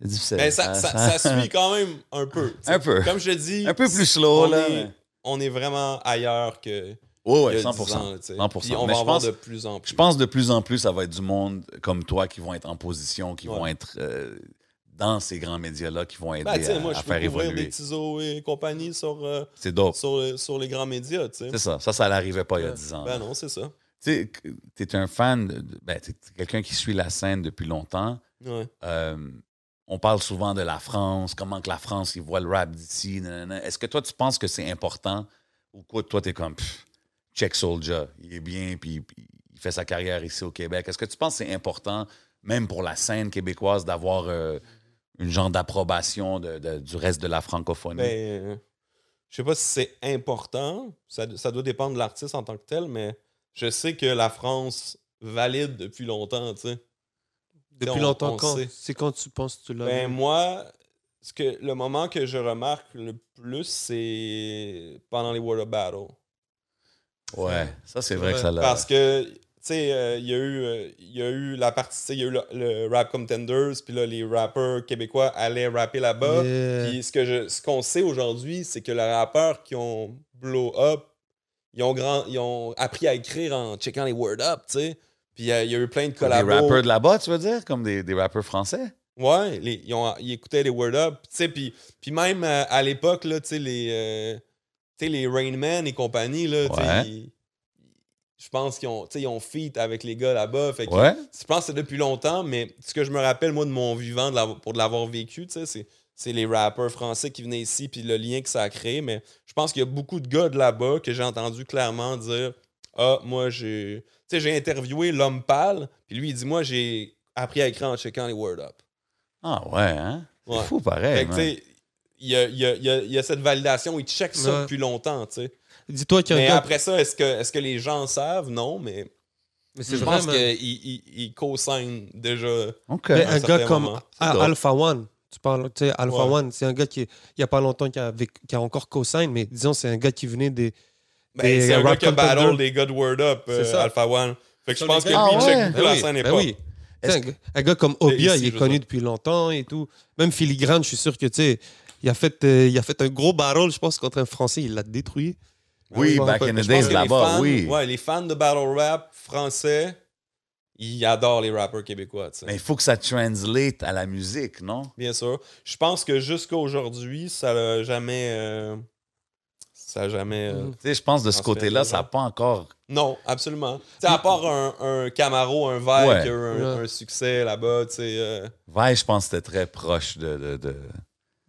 c'est difficile. Mais ça, ça, ça <laughs> suit quand même un peu. Un peu. Comme je te dis... Un peu plus slow, là. Est, mais- on est vraiment ailleurs que... Oh, ouais, a 100%. 10 ans, là, tu sais. 100%. Puis on Mais va je pense- de plus en plus. Je pense de plus en plus, ça va être du monde comme toi qui vont être en position, qui Ouais. vont être euh, dans ces grands médias-là, qui vont aider Ben, tu sais, à, moi, à je peux faire évoluer. des Tizo et compagnie sur, euh, C'est dope. sur, sur les grands médias, tu sais. C'est ça. Ça, ça n'arrivait pas il y a 10 ans. Ben non, c'est ça. Tu sais, tu es un fan, de, ben, quelqu'un qui suit la scène depuis longtemps. Ouais. Euh, on parle souvent de la France, comment que la France, ils voient le rap d'ici. Est-ce que toi, tu penses que c'est important ou quoi, toi, tu es comme, check Soldier, il est bien, puis, il fait sa carrière ici au Québec. Est-ce que tu penses que c'est important, même pour la scène québécoise, d'avoir euh, une genre d'approbation du reste de la francophonie? Ben, euh, je sais pas si c'est important. Ça, ça doit dépendre de l'artiste en tant que tel, mais je sais que la France valide depuis longtemps, tu sais. Depuis on- longtemps, on quand sait. C'est quand tu penses que tu l'as. Ben, vu? moi, ce que, le moment que je remarque le plus, c'est pendant les World of Battle. ouais, ça, c'est vrai que ça l'a. Parce que, tu sais, euh, il y, a eu, euh, il y a eu la partie, tu sais, il y a eu le, le Rap Contenders, puis là, les rappeurs québécois allaient rapper là-bas. Yeah. Puis ce que je, ce qu'on sait aujourd'hui, c'est que les rappeurs qui ont blow up, ils ont, grand, ils ont appris à écrire en checkant les word up, tu sais. Puis il y, a- il y a eu plein de Des collabos. rappeurs de là-bas, tu veux dire? Comme des, des rappeurs français? Ouais, les- ils, ont, ils écoutaient les word up. Puis, puis même euh, à l'époque, là, tu sais, les, euh, les Rain Man et compagnie, là, Ouais. je pense qu'ils ont, ils ont feat avec les gars là-bas. Fait que Ouais. je pense que c'est depuis longtemps, mais ce que je me rappelle, moi, de mon vivant, de l'avoir- pour de l'avoir vécu, tu sais, c'est, c'est les rappeurs français qui venaient ici, puis le lien que ça a créé. Mais je pense qu'il y a beaucoup de gars de là-bas que j'ai entendu clairement dire Ah, moi, j'ai. Tu sais, j'ai interviewé l'homme pâle, puis lui, il dit Moi, j'ai appris à écrire en checkant les word up. Ah ouais, hein? C'est Ouais. fou pareil. Fait que, tu man. sais, il y a, il y a- il y a- il y a cette validation, il check ça Ouais. depuis longtemps, tu sais. Dis-toi qu'il y a Mais gars. après ça, est-ce que, est-ce que les gens savent? Non, mais Mais c'est je pense qu'ils ils, ils co-signent déjà. OK. Mais un un gars comme moment. Alpha One, tu parles, tu sais, Alpha Ouais. One, c'est un gars qui, est- il n'y a pas longtemps, qui a, qui a encore co-sign, mais disons, c'est un gars qui venait des. Ben, c'est un gars rap qui a battle des gars de Word Up, euh. Alpha One. Fait que je pense les que lui, Ah check beaucoup la oui, scène ben oui. Un, gars- un gars comme Obia, ici, il est connu sais. depuis longtemps et tout. Même Filigrane, je suis sûr que, tu sais, il a, fait, euh, il a fait un gros battle, je pense, contre un Français, il l'a détruit. Oui, je me back in the days les là-bas, oui. ouais, les fans de battle rap français, ils adorent les rappeurs québécois, tu sais. Mais il faut que ça translate à la musique, non? Bien sûr. Je pense que jusqu'à aujourd'hui, ça n'a jamais. euh, ça a jamais. euh. Tu sais, je pense de ce côté-là, ça n'a pas encore. Non, absolument. Tu sais, à part un, un Camaro, un Ouais. qui a eu un, Ouais. un succès là-bas, tu sais. euh, je pense que c'était très proche de, de, de,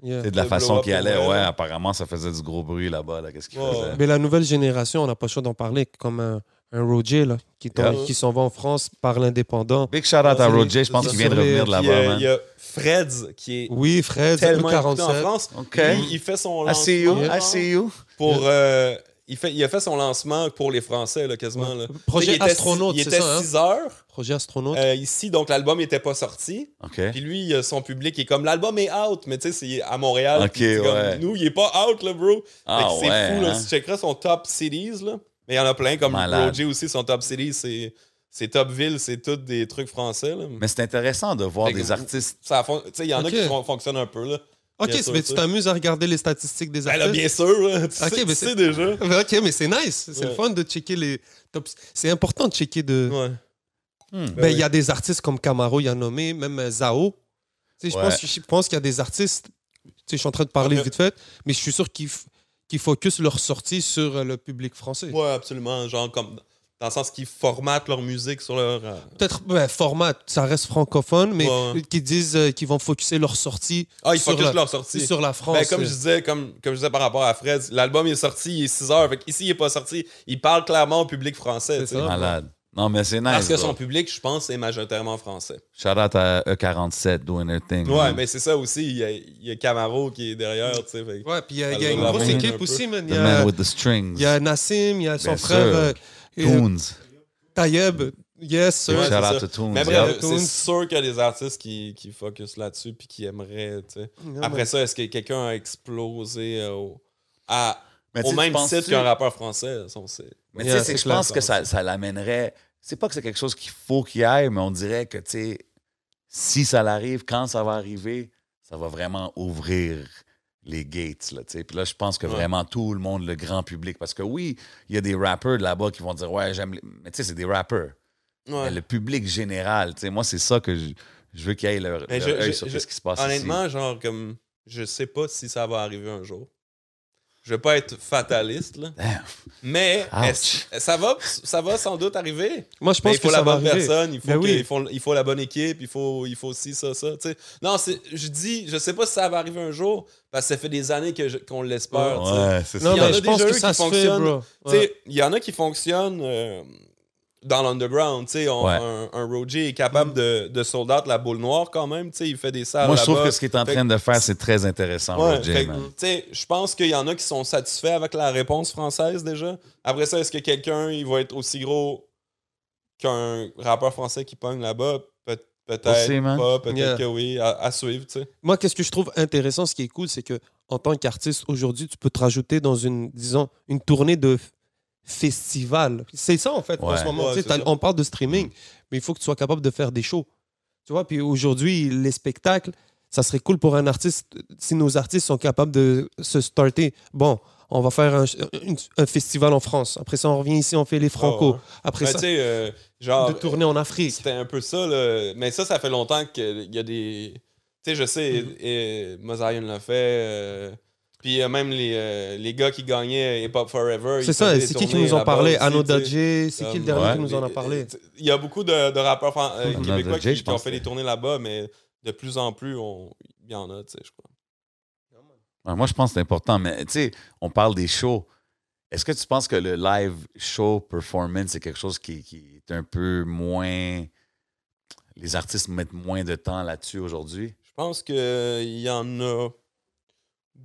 Yeah. tu sais, de la Le façon qu'il allait. Ouais, apparemment, ça faisait du gros bruit là-bas. Là. Qu'est-ce qu'il faisait? Mais la nouvelle génération, on n'a pas le choix d'en parler, comme un, un Roger, là, qui, Yeah. qui s'en va en France par l'indépendant. Big shout out à Roger, je pense qu'il vient de revenir de là-bas, il y man. a Freds qui est Oui, Fred, tellement écouté en 47. France. OK. Il, il fait son I see you, lancement I see you. pour. euh, il, fait, il a fait son lancement pour les Français, là, quasiment. Là. Projet il astronaute, Il était ça, hein? 6 heures Projet astronaute. euh, ici, donc l'album n'était pas sorti. OK. Puis lui, euh, son public est comme l'album est out, mais tu sais, c'est à Montréal. Ok, puis c'est comme, ouais. nous, il est pas out, là, bro. Ah c'est ouais, fou, là. hein? Si tu checkeras son top cities, là. Mais il y en a plein, comme Malade. Roger aussi, son top cities, c'est. Ses top villes, c'est tous des trucs français. Là. Mais c'est intéressant de voir Fait que des vous- artistes. Ça fon- tu sais, Il y en Ok. a qui fon- fonctionnent un peu. Là. ok, bien sûr, mais ça. tu t'amuses à regarder les statistiques des Ben là, artistes? bien sûr, là. tu, Ok, sais, mais tu c'est- sais déjà. <laughs> Ben, ok, mais c'est nice. C'est le Ouais. fun de checker les tops. C'est important de checker de. Ouais. Hmm. Ben, il oui. y a des artistes comme Camaro, il y a nommé, même euh, Zao. Tu sais, je Ouais. pense, je pense qu'il y a des artistes. Tu sais, je suis en train de parler Ok. vite fait, mais je suis sûr qu'ils f- qu'ils focusent leur sortie sur euh, le public français. Ouais, absolument. Genre, comme. Dans le sens qu'ils formatent leur musique sur leur. euh, Peut-être ben, format, ça reste francophone, mais Ouais, ouais. qu'ils disent euh, qu'ils vont focuser leur sortie Ah, ils sur, focusent la, leur sortie. sur la France. Ben, comme euh. je disais, comme, comme je disais par rapport à Fred, l'album est sorti, il est 6 heures. Fait ici, il est pas sorti. Il parle clairement au public français. C'est. Malade. Non, mais c'est nice. Parce que bro. son public, je pense, est majoritairement français. Shout out à E47 doing their thing. Ouais, man. mais c'est ça aussi. Il y a, il y a Camaro qui est derrière, tu sais. Ouais, puis il y a, il y a Elle une grosse équipe aussi, man. Il y man a, with the strings. il y a Nassim, il y a son Bien frère sûr. Euh, euh, Toons. Tayeb. Yes, sir. Ouais, Shout c'est out ça. to Toons. Mais c'est sûr qu'il y a des artistes qui, qui focus là-dessus puis qui aimeraient, tu sais. Non, Après mais- ça, est-ce que quelqu'un a explosé euh, au, à, Mais tu au sais, même titre qu'un rappeur français? ça, on sait. Mais tu sais, je pense ça, que ça, ça l'amènerait. C'est pas que c'est quelque chose qu'il faut qu'il y aille, mais on dirait que, tu sais, si ça l'arrive, quand ça va arriver, ça va vraiment ouvrir les gates, là. Puis là, je pense que Ouais. vraiment tout le monde, le grand public, parce que oui, il y a des rappers de là-bas qui vont dire, ouais, j'aime les... Mais tu sais, c'est des rappers. Ouais. Mais le public général, tu sais, moi, c'est ça que je, je veux qu'il y ait leur, je- œil je- sur ce qui se passe Honnêtement, genre, comme, je sais pas si ça va arriver un jour. Je vais pas être fataliste, là. Mais ça va, ça va sans doute arriver? Moi, je Mais pense il faut que la ça va bonne arriver. personne, il faut, Ben oui. il, faut, il faut la bonne équipe, il faut, il faut aussi ça, ça. tu sais. Non, je dis, je sais pas si ça va arriver un jour, parce que ça fait des années qu'on l'espère. Ouais, Il y en mais a je pense déjà que eu ça qui se fait, fonctionnent. Il y en a qui fonctionnent euh, dans l'underground. tu sais, Ouais. Un, un Roger est capable de, de sold out la boule noire quand même. tu sais, Il fait des salles Moi, je trouve que ce qu'il est en Fait train de faire, c'est très intéressant, Ouais, Roger, je pense qu'il y en a qui sont satisfaits avec la réponse française déjà. Après ça, est-ce que quelqu'un il va être aussi gros qu'un rappeur français qui pogne là-bas? Pe- peut-être pas, peut-être Yeah. que oui, à, à suivre, tu sais. Moi, qu'est-ce que je trouve intéressant, ce qui est cool, c'est que en tant qu'artiste, aujourd'hui, tu peux te rajouter dans une, disons, une tournée de festival. C'est ça, en fait, en ce moment. Ouais, on parle de streaming, mais il faut que tu sois capable de faire des shows. Tu vois, puis aujourd'hui, les spectacles, ça serait cool pour un artiste, si nos artistes sont capables de se starter. Bon, on va faire un, festival en France. Après ça, on revient ici, on fait les Franco. ouais. Après Mais tu ça, euh, genre, de tourner en Afrique. c'était un peu ça, là. Mais ça, ça fait longtemps qu'il y a des. Tu sais, je sais, Mm-hmm. et, l'a fait. euh, Puis euh, même les, euh, les gars qui gagnaient Hip Hop Forever. C'est ça, c'est qui qui nous en parlait Anno. Dadje, c'est qui le dernier ouais. qui nous en a parlé? Il y a beaucoup de, de rappeurs euh, québécois Dadje, qui, ont fait des tournées là-bas, mais de plus en plus, on- il y en a, tu sais, je crois. Ouais, moi, je pense que c'est important, mais tu sais, on parle des shows. Est-ce que tu penses que le live show performance, c'est quelque chose qui, qui est un peu moins. Les artistes mettent moins de temps là-dessus aujourd'hui? Je pense qu'il y en a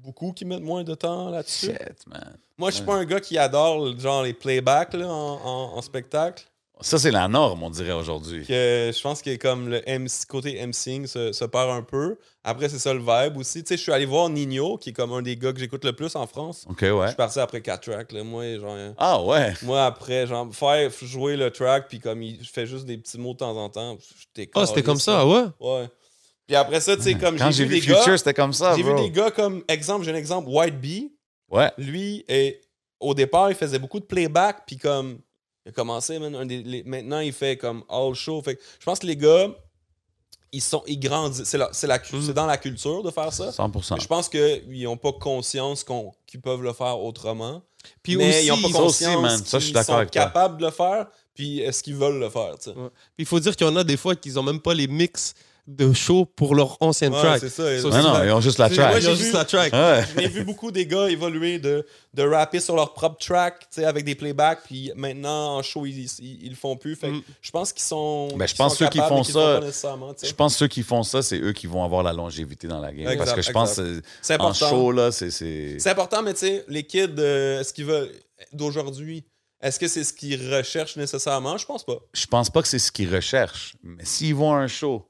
beaucoup qui mettent moins de temps là-dessus. Shit, man. Moi, je suis pas un gars qui adore genre les playbacks là, en, en- en spectacle. Ça, c'est la norme, on dirait aujourd'hui. Je pense que comme le MC, côté MCing se, se perd un peu. Après, c'est ça le vibe aussi. Tu sais, je suis allé voir Nino, qui est comme un des gars que j'écoute le plus en France. OK, Je ouais. suis parti après 4 tracks. Là. Moi, genre, Ah, ouais. moi, après, genre, faire jouer le track, puis comme il fait juste des petits mots de temps en temps, j'étais Ah, c'était comme ça, ouais? Ouais. Puis après ça, tu sais, comme Quand j'ai vu vu des Future, gars. c'était comme ça, J'ai vu des gars comme, exemple, j'ai un exemple, White Bee. Ouais. Lui, est, au départ, il faisait beaucoup de playback, puis comme, il a commencé, man, un des- les- maintenant, il fait comme all show. Fait que je pense que les gars, ils sont, ils grandissent. C'est, la- c'est, la, cu- Mm. dans la culture de faire ça. 100 Mais Je pense qu'ils n'ont pas conscience qu'on, qu'ils peuvent le faire autrement. Puis mais aussi, ils n'ont pas conscience man. Ça, je suis qu'ils d'accord sont avec toi. capables de le faire, puis est-ce qu'ils veulent le faire, tu sais. Ouais. Puis il faut dire qu'il y en a des fois qui n'ont même pas les mix de show pour leur ancienne Ouais, track. c'est ça. Non, ils ont juste la C'est- track. moi, Ils ont j'ai juste vu- la track. Ouais. J'ai vu beaucoup des gars évoluer de, de rapper sur leur propre track, tu sais, avec des playbacks, puis maintenant en show, ils, ils, ils le font plus. Fait que Mm. je pense qu'ils sont. Ben, je qu'ils pense sont ceux qui capables, font mais qu'ils le ça- font pas nécessairement, tu sais. Je pense que ceux qui font ça, c'est eux qui vont avoir la longévité dans la game. Exact, Parce que je pense que C'est en important. show, là, c'est. c'est- C'est important, mais tu sais, les kids, euh, est-ce qu'ils veulent. d'aujourd'hui, est-ce que c'est ce qu'ils recherchent nécessairement? Je pense pas. Je pense pas que c'est ce qu'ils recherchent. Mais s'ils vont à un show,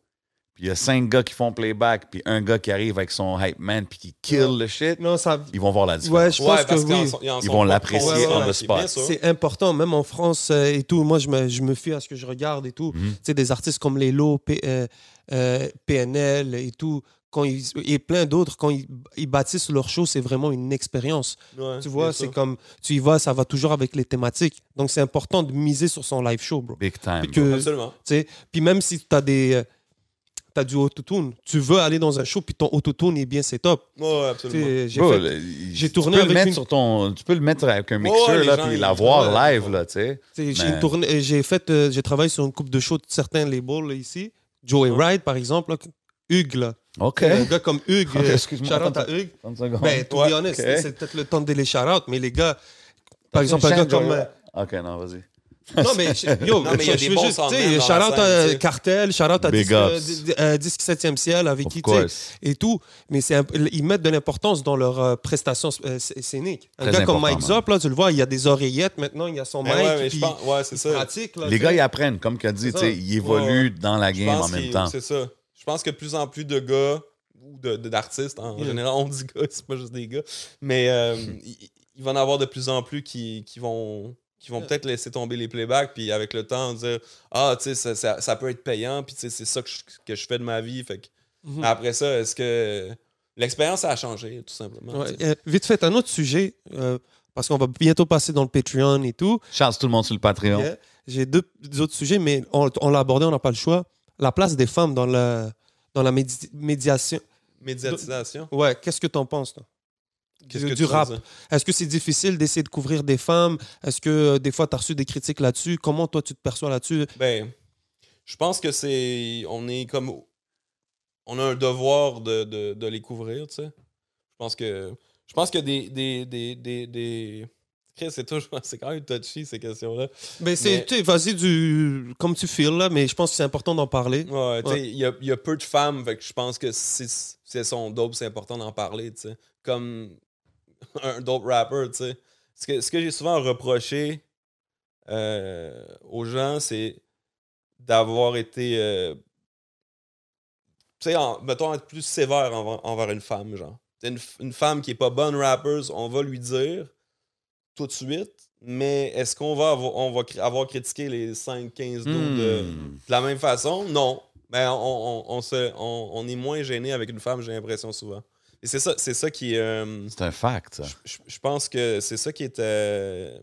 puis il y a cinq gars qui font playback, puis un gars qui arrive avec son hype man, puis qui kill le shit, Non, ça. ils vont voir la différence. Ouais, je pense ouais, que parce oui. en Ils vont l'apprécier on the c'est spot. sûr. C'est important, même en France euh, et tout. Moi, je me, je me fie à ce que je regarde et tout. Mhm. Tu sais, des artistes comme Lelo, P- euh, euh, PNL et tout, quand ils, et plein d'autres, quand ils, ils bâtissent leur show, c'est vraiment une expérience. Ouais, Tu vois, c'est comme, tu y vas, ça va toujours avec les thématiques. Donc, c'est important de miser sur son live show, bro. Big time. Que- Absolument. Tu sais, Puis même si tu as des... euh, T'as du autotune. Tu veux aller dans un show, puis ton autotune est bien setup. Ouais, ouais, Tu absolument. J'ai fait- tu tourné peux le avec mettre une- sur ton, tu peux le mettre avec un mixeur les là, gens, puis l'avoir live là, tu sais. Tu J'ai tourné, euh, j'ai fait, euh, j'ai travaillé sur une coupe de shows de certains labels là, ici. Joey Ride, par exemple, là, Hugues, là. Ok. Un gars comme Hugues, Ok, euh, excuse-moi, shout out à. Hugues. 30 secondes. Ben, to Ouais, be honest, ok. c'est peut-être le temps de les shout out, mais les gars, par exemple, un gars comme. Euh, Ok, non, vas-y. <laughs> Non, mais je- yo, Non, mais il y a des bons tu tu sais. Cartel, shout out à Big Disque, euh, ups. di- euh, Disque 7e ciel avec qui, et tout. Mais un- ils mettent de l'importance dans leurs euh, prestations euh, sc- scéniques. Un Très gars comme Mike. Zop, là, tu le vois, il y a des oreillettes maintenant, il y a son Mais mic. ouais, mais je puis pense, ouais, c'est il ça. pratique. là, Les gars, ils apprennent. Comme tu as dit, ils évoluent dans la game en même temps. C'est ça. Je pense que de plus en plus de gars ou d'artistes, en général, on dit gars, <laughs> c'est pas juste des gars, mais euh, <laughs> il, va en avoir de plus en plus qui, qui vont qui vont peut-être laisser tomber les playbacks, puis avec le temps, dire Ah, tu sais, ça, ça- ça peut être payant, puis tu sais, c'est ça que je, que je fais de ma vie. Fait que, Mhm. Après ça, est-ce que l'expérience a changé, tout simplement? Ouais, euh, vite fait, un autre sujet, euh, parce qu'on va bientôt passer dans le Patreon et tout. Charles tout le monde sur le Patreon. Yeah. J'ai deux, deux autres sujets, mais on, on l'a abordé, on n'a pas le choix. La place des femmes dans la, dans la médi- médiation. Médiatisation. Ouais, qu'est-ce que tu en penses, toi? Du- que du rap. Est-ce que c'est difficile d'essayer de couvrir des femmes? Est-ce que euh, des fois, tu as reçu des critiques là-dessus? Comment toi, tu te perçois là-dessus? Ben, je pense que c'est. On est comme. On a un devoir de, de, de les couvrir, tu sais. Je pense que. Je pense que des. des, des, des, des... Chris, c'est toujours. <laughs> C'est quand même touchy, ces questions-là. Ben, c'est, Mais- vas-y, du, comme tu files, là, mais je pense que c'est important d'en parler. Ouais, tu sais, Ouais. il y, a, y a peu de femmes, fait que je pense que si, si elles sont dope, c'est important d'en parler, tu sais. Comme <laughs> un dope rapper, tu sais. Ce que, ce que j'ai souvent reproché euh, aux gens, c'est d'avoir été. euh, tu sais, mettons, être plus sévère envers, envers une femme, genre. Une, une femme qui est pas bonne rappeuse, on va lui dire tout de suite, mais est-ce qu'on va, avoir, on va avoir critiqué les 5-15 dos de, Hmm. de la même façon? Non. Ben, on, on, on se, on, on est moins gêné avec une femme, j'ai l'impression souvent. Et c'est ça, c'est ça qui est. euh, C'est un fact, ça. je, je- pense que c'est ça qui est, euh,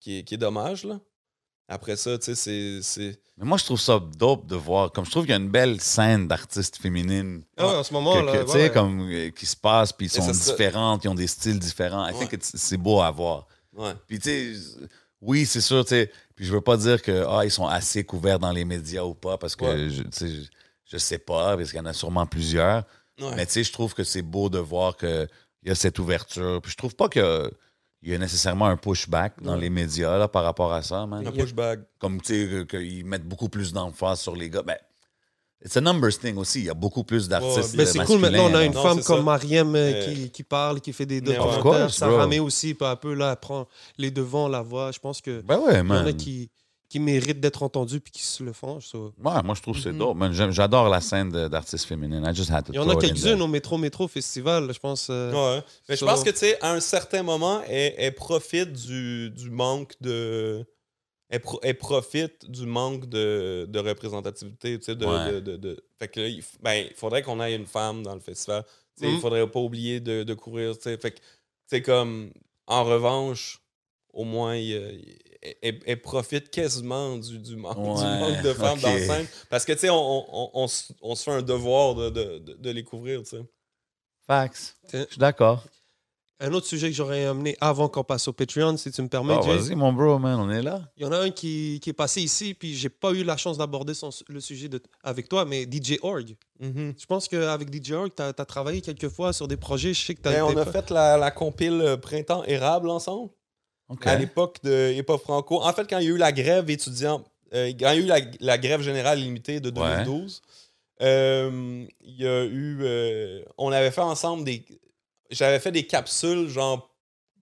qui est, qui est dommage, là. Après ça, tu sais, c'est- c'est. Mais moi, je trouve ça dope de voir. Comme je trouve qu'il y a une belle scène d'artistes féminines Ah ouais, en ce moment, que- là, tu sais, ouais. comme, euh, qui se passent, puis ils sont différentes, ils ont des styles différents. I Ouais. think it's- c'est beau à voir. Ouais. Puis, tu sais, oui, c'est sûr, tu sais. Puis, je veux pas dire que ah, ils sont assez couverts dans les médias ou pas, parce que, Ouais. je, tu sais, je, je sais pas, parce qu'il y en a sûrement plusieurs. Ouais. Mais, tu sais, je trouve que c'est beau de voir qu'il y a cette ouverture. Puis, je trouve pas qu'il y a, il y a nécessairement un pushback dans Ouais. les médias là, par rapport à ça, man. Un pushback. Comme, tu sais, que- qu'ils mettent beaucoup plus d'emphase sur les gars. Ben, c'est un numbers thing aussi. Il y a beaucoup plus d'artistes. Ouais, Ben, c'est cool, masculins, maintenant, on a une Non, femme comme ça. Mariem euh, qui, qui parle, qui fait des mais documentaires. Sarah aussi, peu à peu, là, elle prend les devants, la voix. Je pense que Ben ouais, il y en a man. qui, qui méritent d'être entendus puis qui se le font. so. Ouais, moi, je trouve que c'est Mhm. dope. J'adore la scène d'artistes féminines. I just had to Il y en a quelques-unes au Métro Métro Festival, je pense. euh, Ouais. Mais je pense que, tu sais, à un certain moment, elle, elle profite du, du manque de. Elle, pro- elle profite du manque de, de représentativité, tu sais, de, Ouais. de, de- de- Fait que là, il, f- ben, il faudrait qu'on ait une femme dans le festival. Tu sais. Il faudrait pas oublier de, de courir, tu sais. Fait que, c'est comme, en revanche, au moins, il y a- elle, profite quasiment du, du, manque, du Ouais, manque de femmes dans la scène. Parce que, tu sais, on, on, on, on se- fait un devoir de, de, de, de les couvrir, tu sais. Facts. Tiens. Je suis d'accord. Un autre sujet que j'aurais amené avant qu'on passe au Patreon, si tu me permets, Ah, Jay. Vas-y, mon bro, man, on est là. Il y en a un qui, qui est passé ici, puis j'ai pas eu la chance d'aborder le sujet de, avec toi, mais DJ Org. Mhm. Je pense qu'avec DJ Org, tu as, travaillé quelques fois sur des projets. Je sais que tu Ben, on a fait la, la compile Printemps érable ensemble À l'époque de Hip Hop Franco. En fait, quand il y a eu la grève étudiante, euh, quand il y a eu la, la grève générale limitée de 2012, euh, il y a eu. euh, on avait fait ensemble des. J'avais fait des capsules, genre,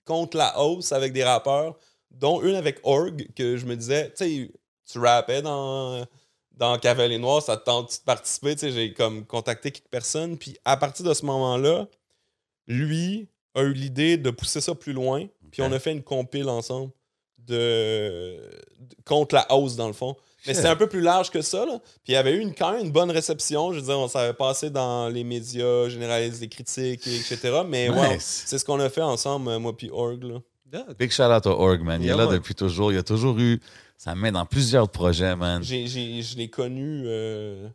contre la hausse avec des rappeurs, dont une avec Org, que je me disais, tu sais, tu rappais dans. Dans Cavalier Noir, ça te tente de participer, j'ai comme contacté quelques personnes, puis à partir de ce moment-là, lui a eu l'idée de pousser ça plus loin. Puis on a fait une compile ensemble de, de- contre la hausse, dans le fond. Mais c'était <laughs> un peu plus large que ça. Là. Puis il y avait eu une, quand même une bonne réception. Je veux dire, on s'avait passé dans les médias, généralistes, des critiques, et etc. Mais ouais, c'est ce qu'on a fait ensemble, euh, moi puis Org. Là. Big shout out à Org, man. Il Yeah, est là depuis toujours. Il a toujours eu. Ça met dans plusieurs projets, man. J'ai, j'ai- je l'ai connu. euh,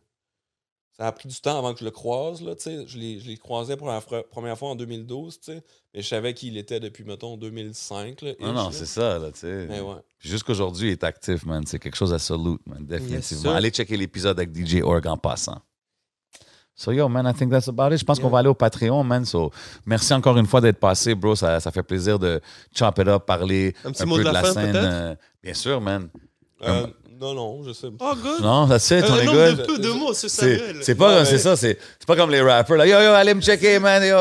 ça a pris du temps avant que je le croise. Là, tu sais. je, l'ai, croisé pour la première fois en 2012. tu sais. Mais je savais qu'il était depuis, mettons, 2005. Là, Non, non, c'est ça, là, tu sais. Mais ouais. Jusqu'aujourd'hui, il est actif, man. C'est quelque chose à salute, man. Définitivement. Allez checker l'épisode avec DJ Org en passant. So, yo, man, I think that's about it. Je pense Yeah. qu'on va aller au Patreon, man. So, merci encore une fois d'être passé, bro. Ça, ça fait plaisir de chop it up, parler Un petit peu mot de de la la fin, scène. euh, bien sûr, man. Euh, non, non, je sais pas. Oh, good. Non, that's it, Un on est nombre good. de peu de mots, c'est C'est Samuel. c'est pas, Ouais, c'est ça, c'est c'est pas comme les rappers. Là. Yo, yo, allez me checker, man. Yo,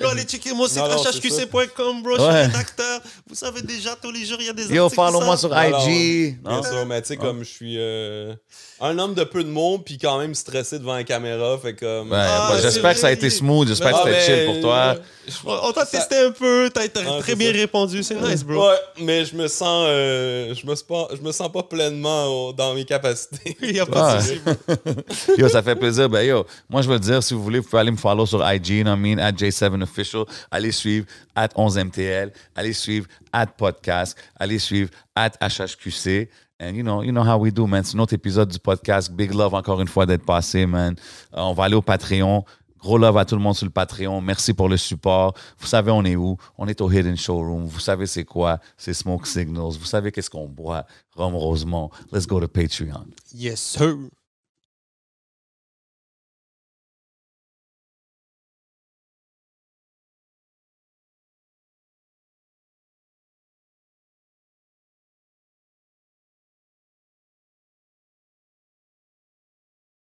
Go aller checker mon site hhqc.com, bro. Je suis rédacteur. Vous savez déjà, tous les jours, il y a des articles. Yo, follow-moi sur IG. Bien sûr, mais tu sais, comme je suis euh, un homme de peu de mots, puis quand même stressé devant la caméra. Fait comme. Ah, j'espère que ça a été smooth. J'espère que c'était chill pour toi. On t'a testé un peu. T'as très bien répondu. C'est nice, bro. Ouais, mais je me sens. Euh, me sens pas. Je me sens pas pleinement dans mes capacités. <laughs> <laughs> Yo, ça fait plaisir. Ben, yo, moi, je veux dire, si vous voulez, vous pouvez aller me follow sur IG, non, mean, at J7 Official. Allez suivre at 11MTL. Allez suivre at podcast. Allez suivre at HHQC. And you know, you know how we do, man. C'est notre épisode du podcast. Big love encore une fois d'être passé, man. Euh, on va aller au Patreon. Gros love à tout le monde sur le Patreon. Merci pour le support. Vous savez, on est où? On est au Hidden Showroom. Vous savez, c'est quoi? C'est Smoke Signals. Vous savez, qu'est-ce qu'on boit? Rome Rosemont. Let's go to Patreon. Yes, sir.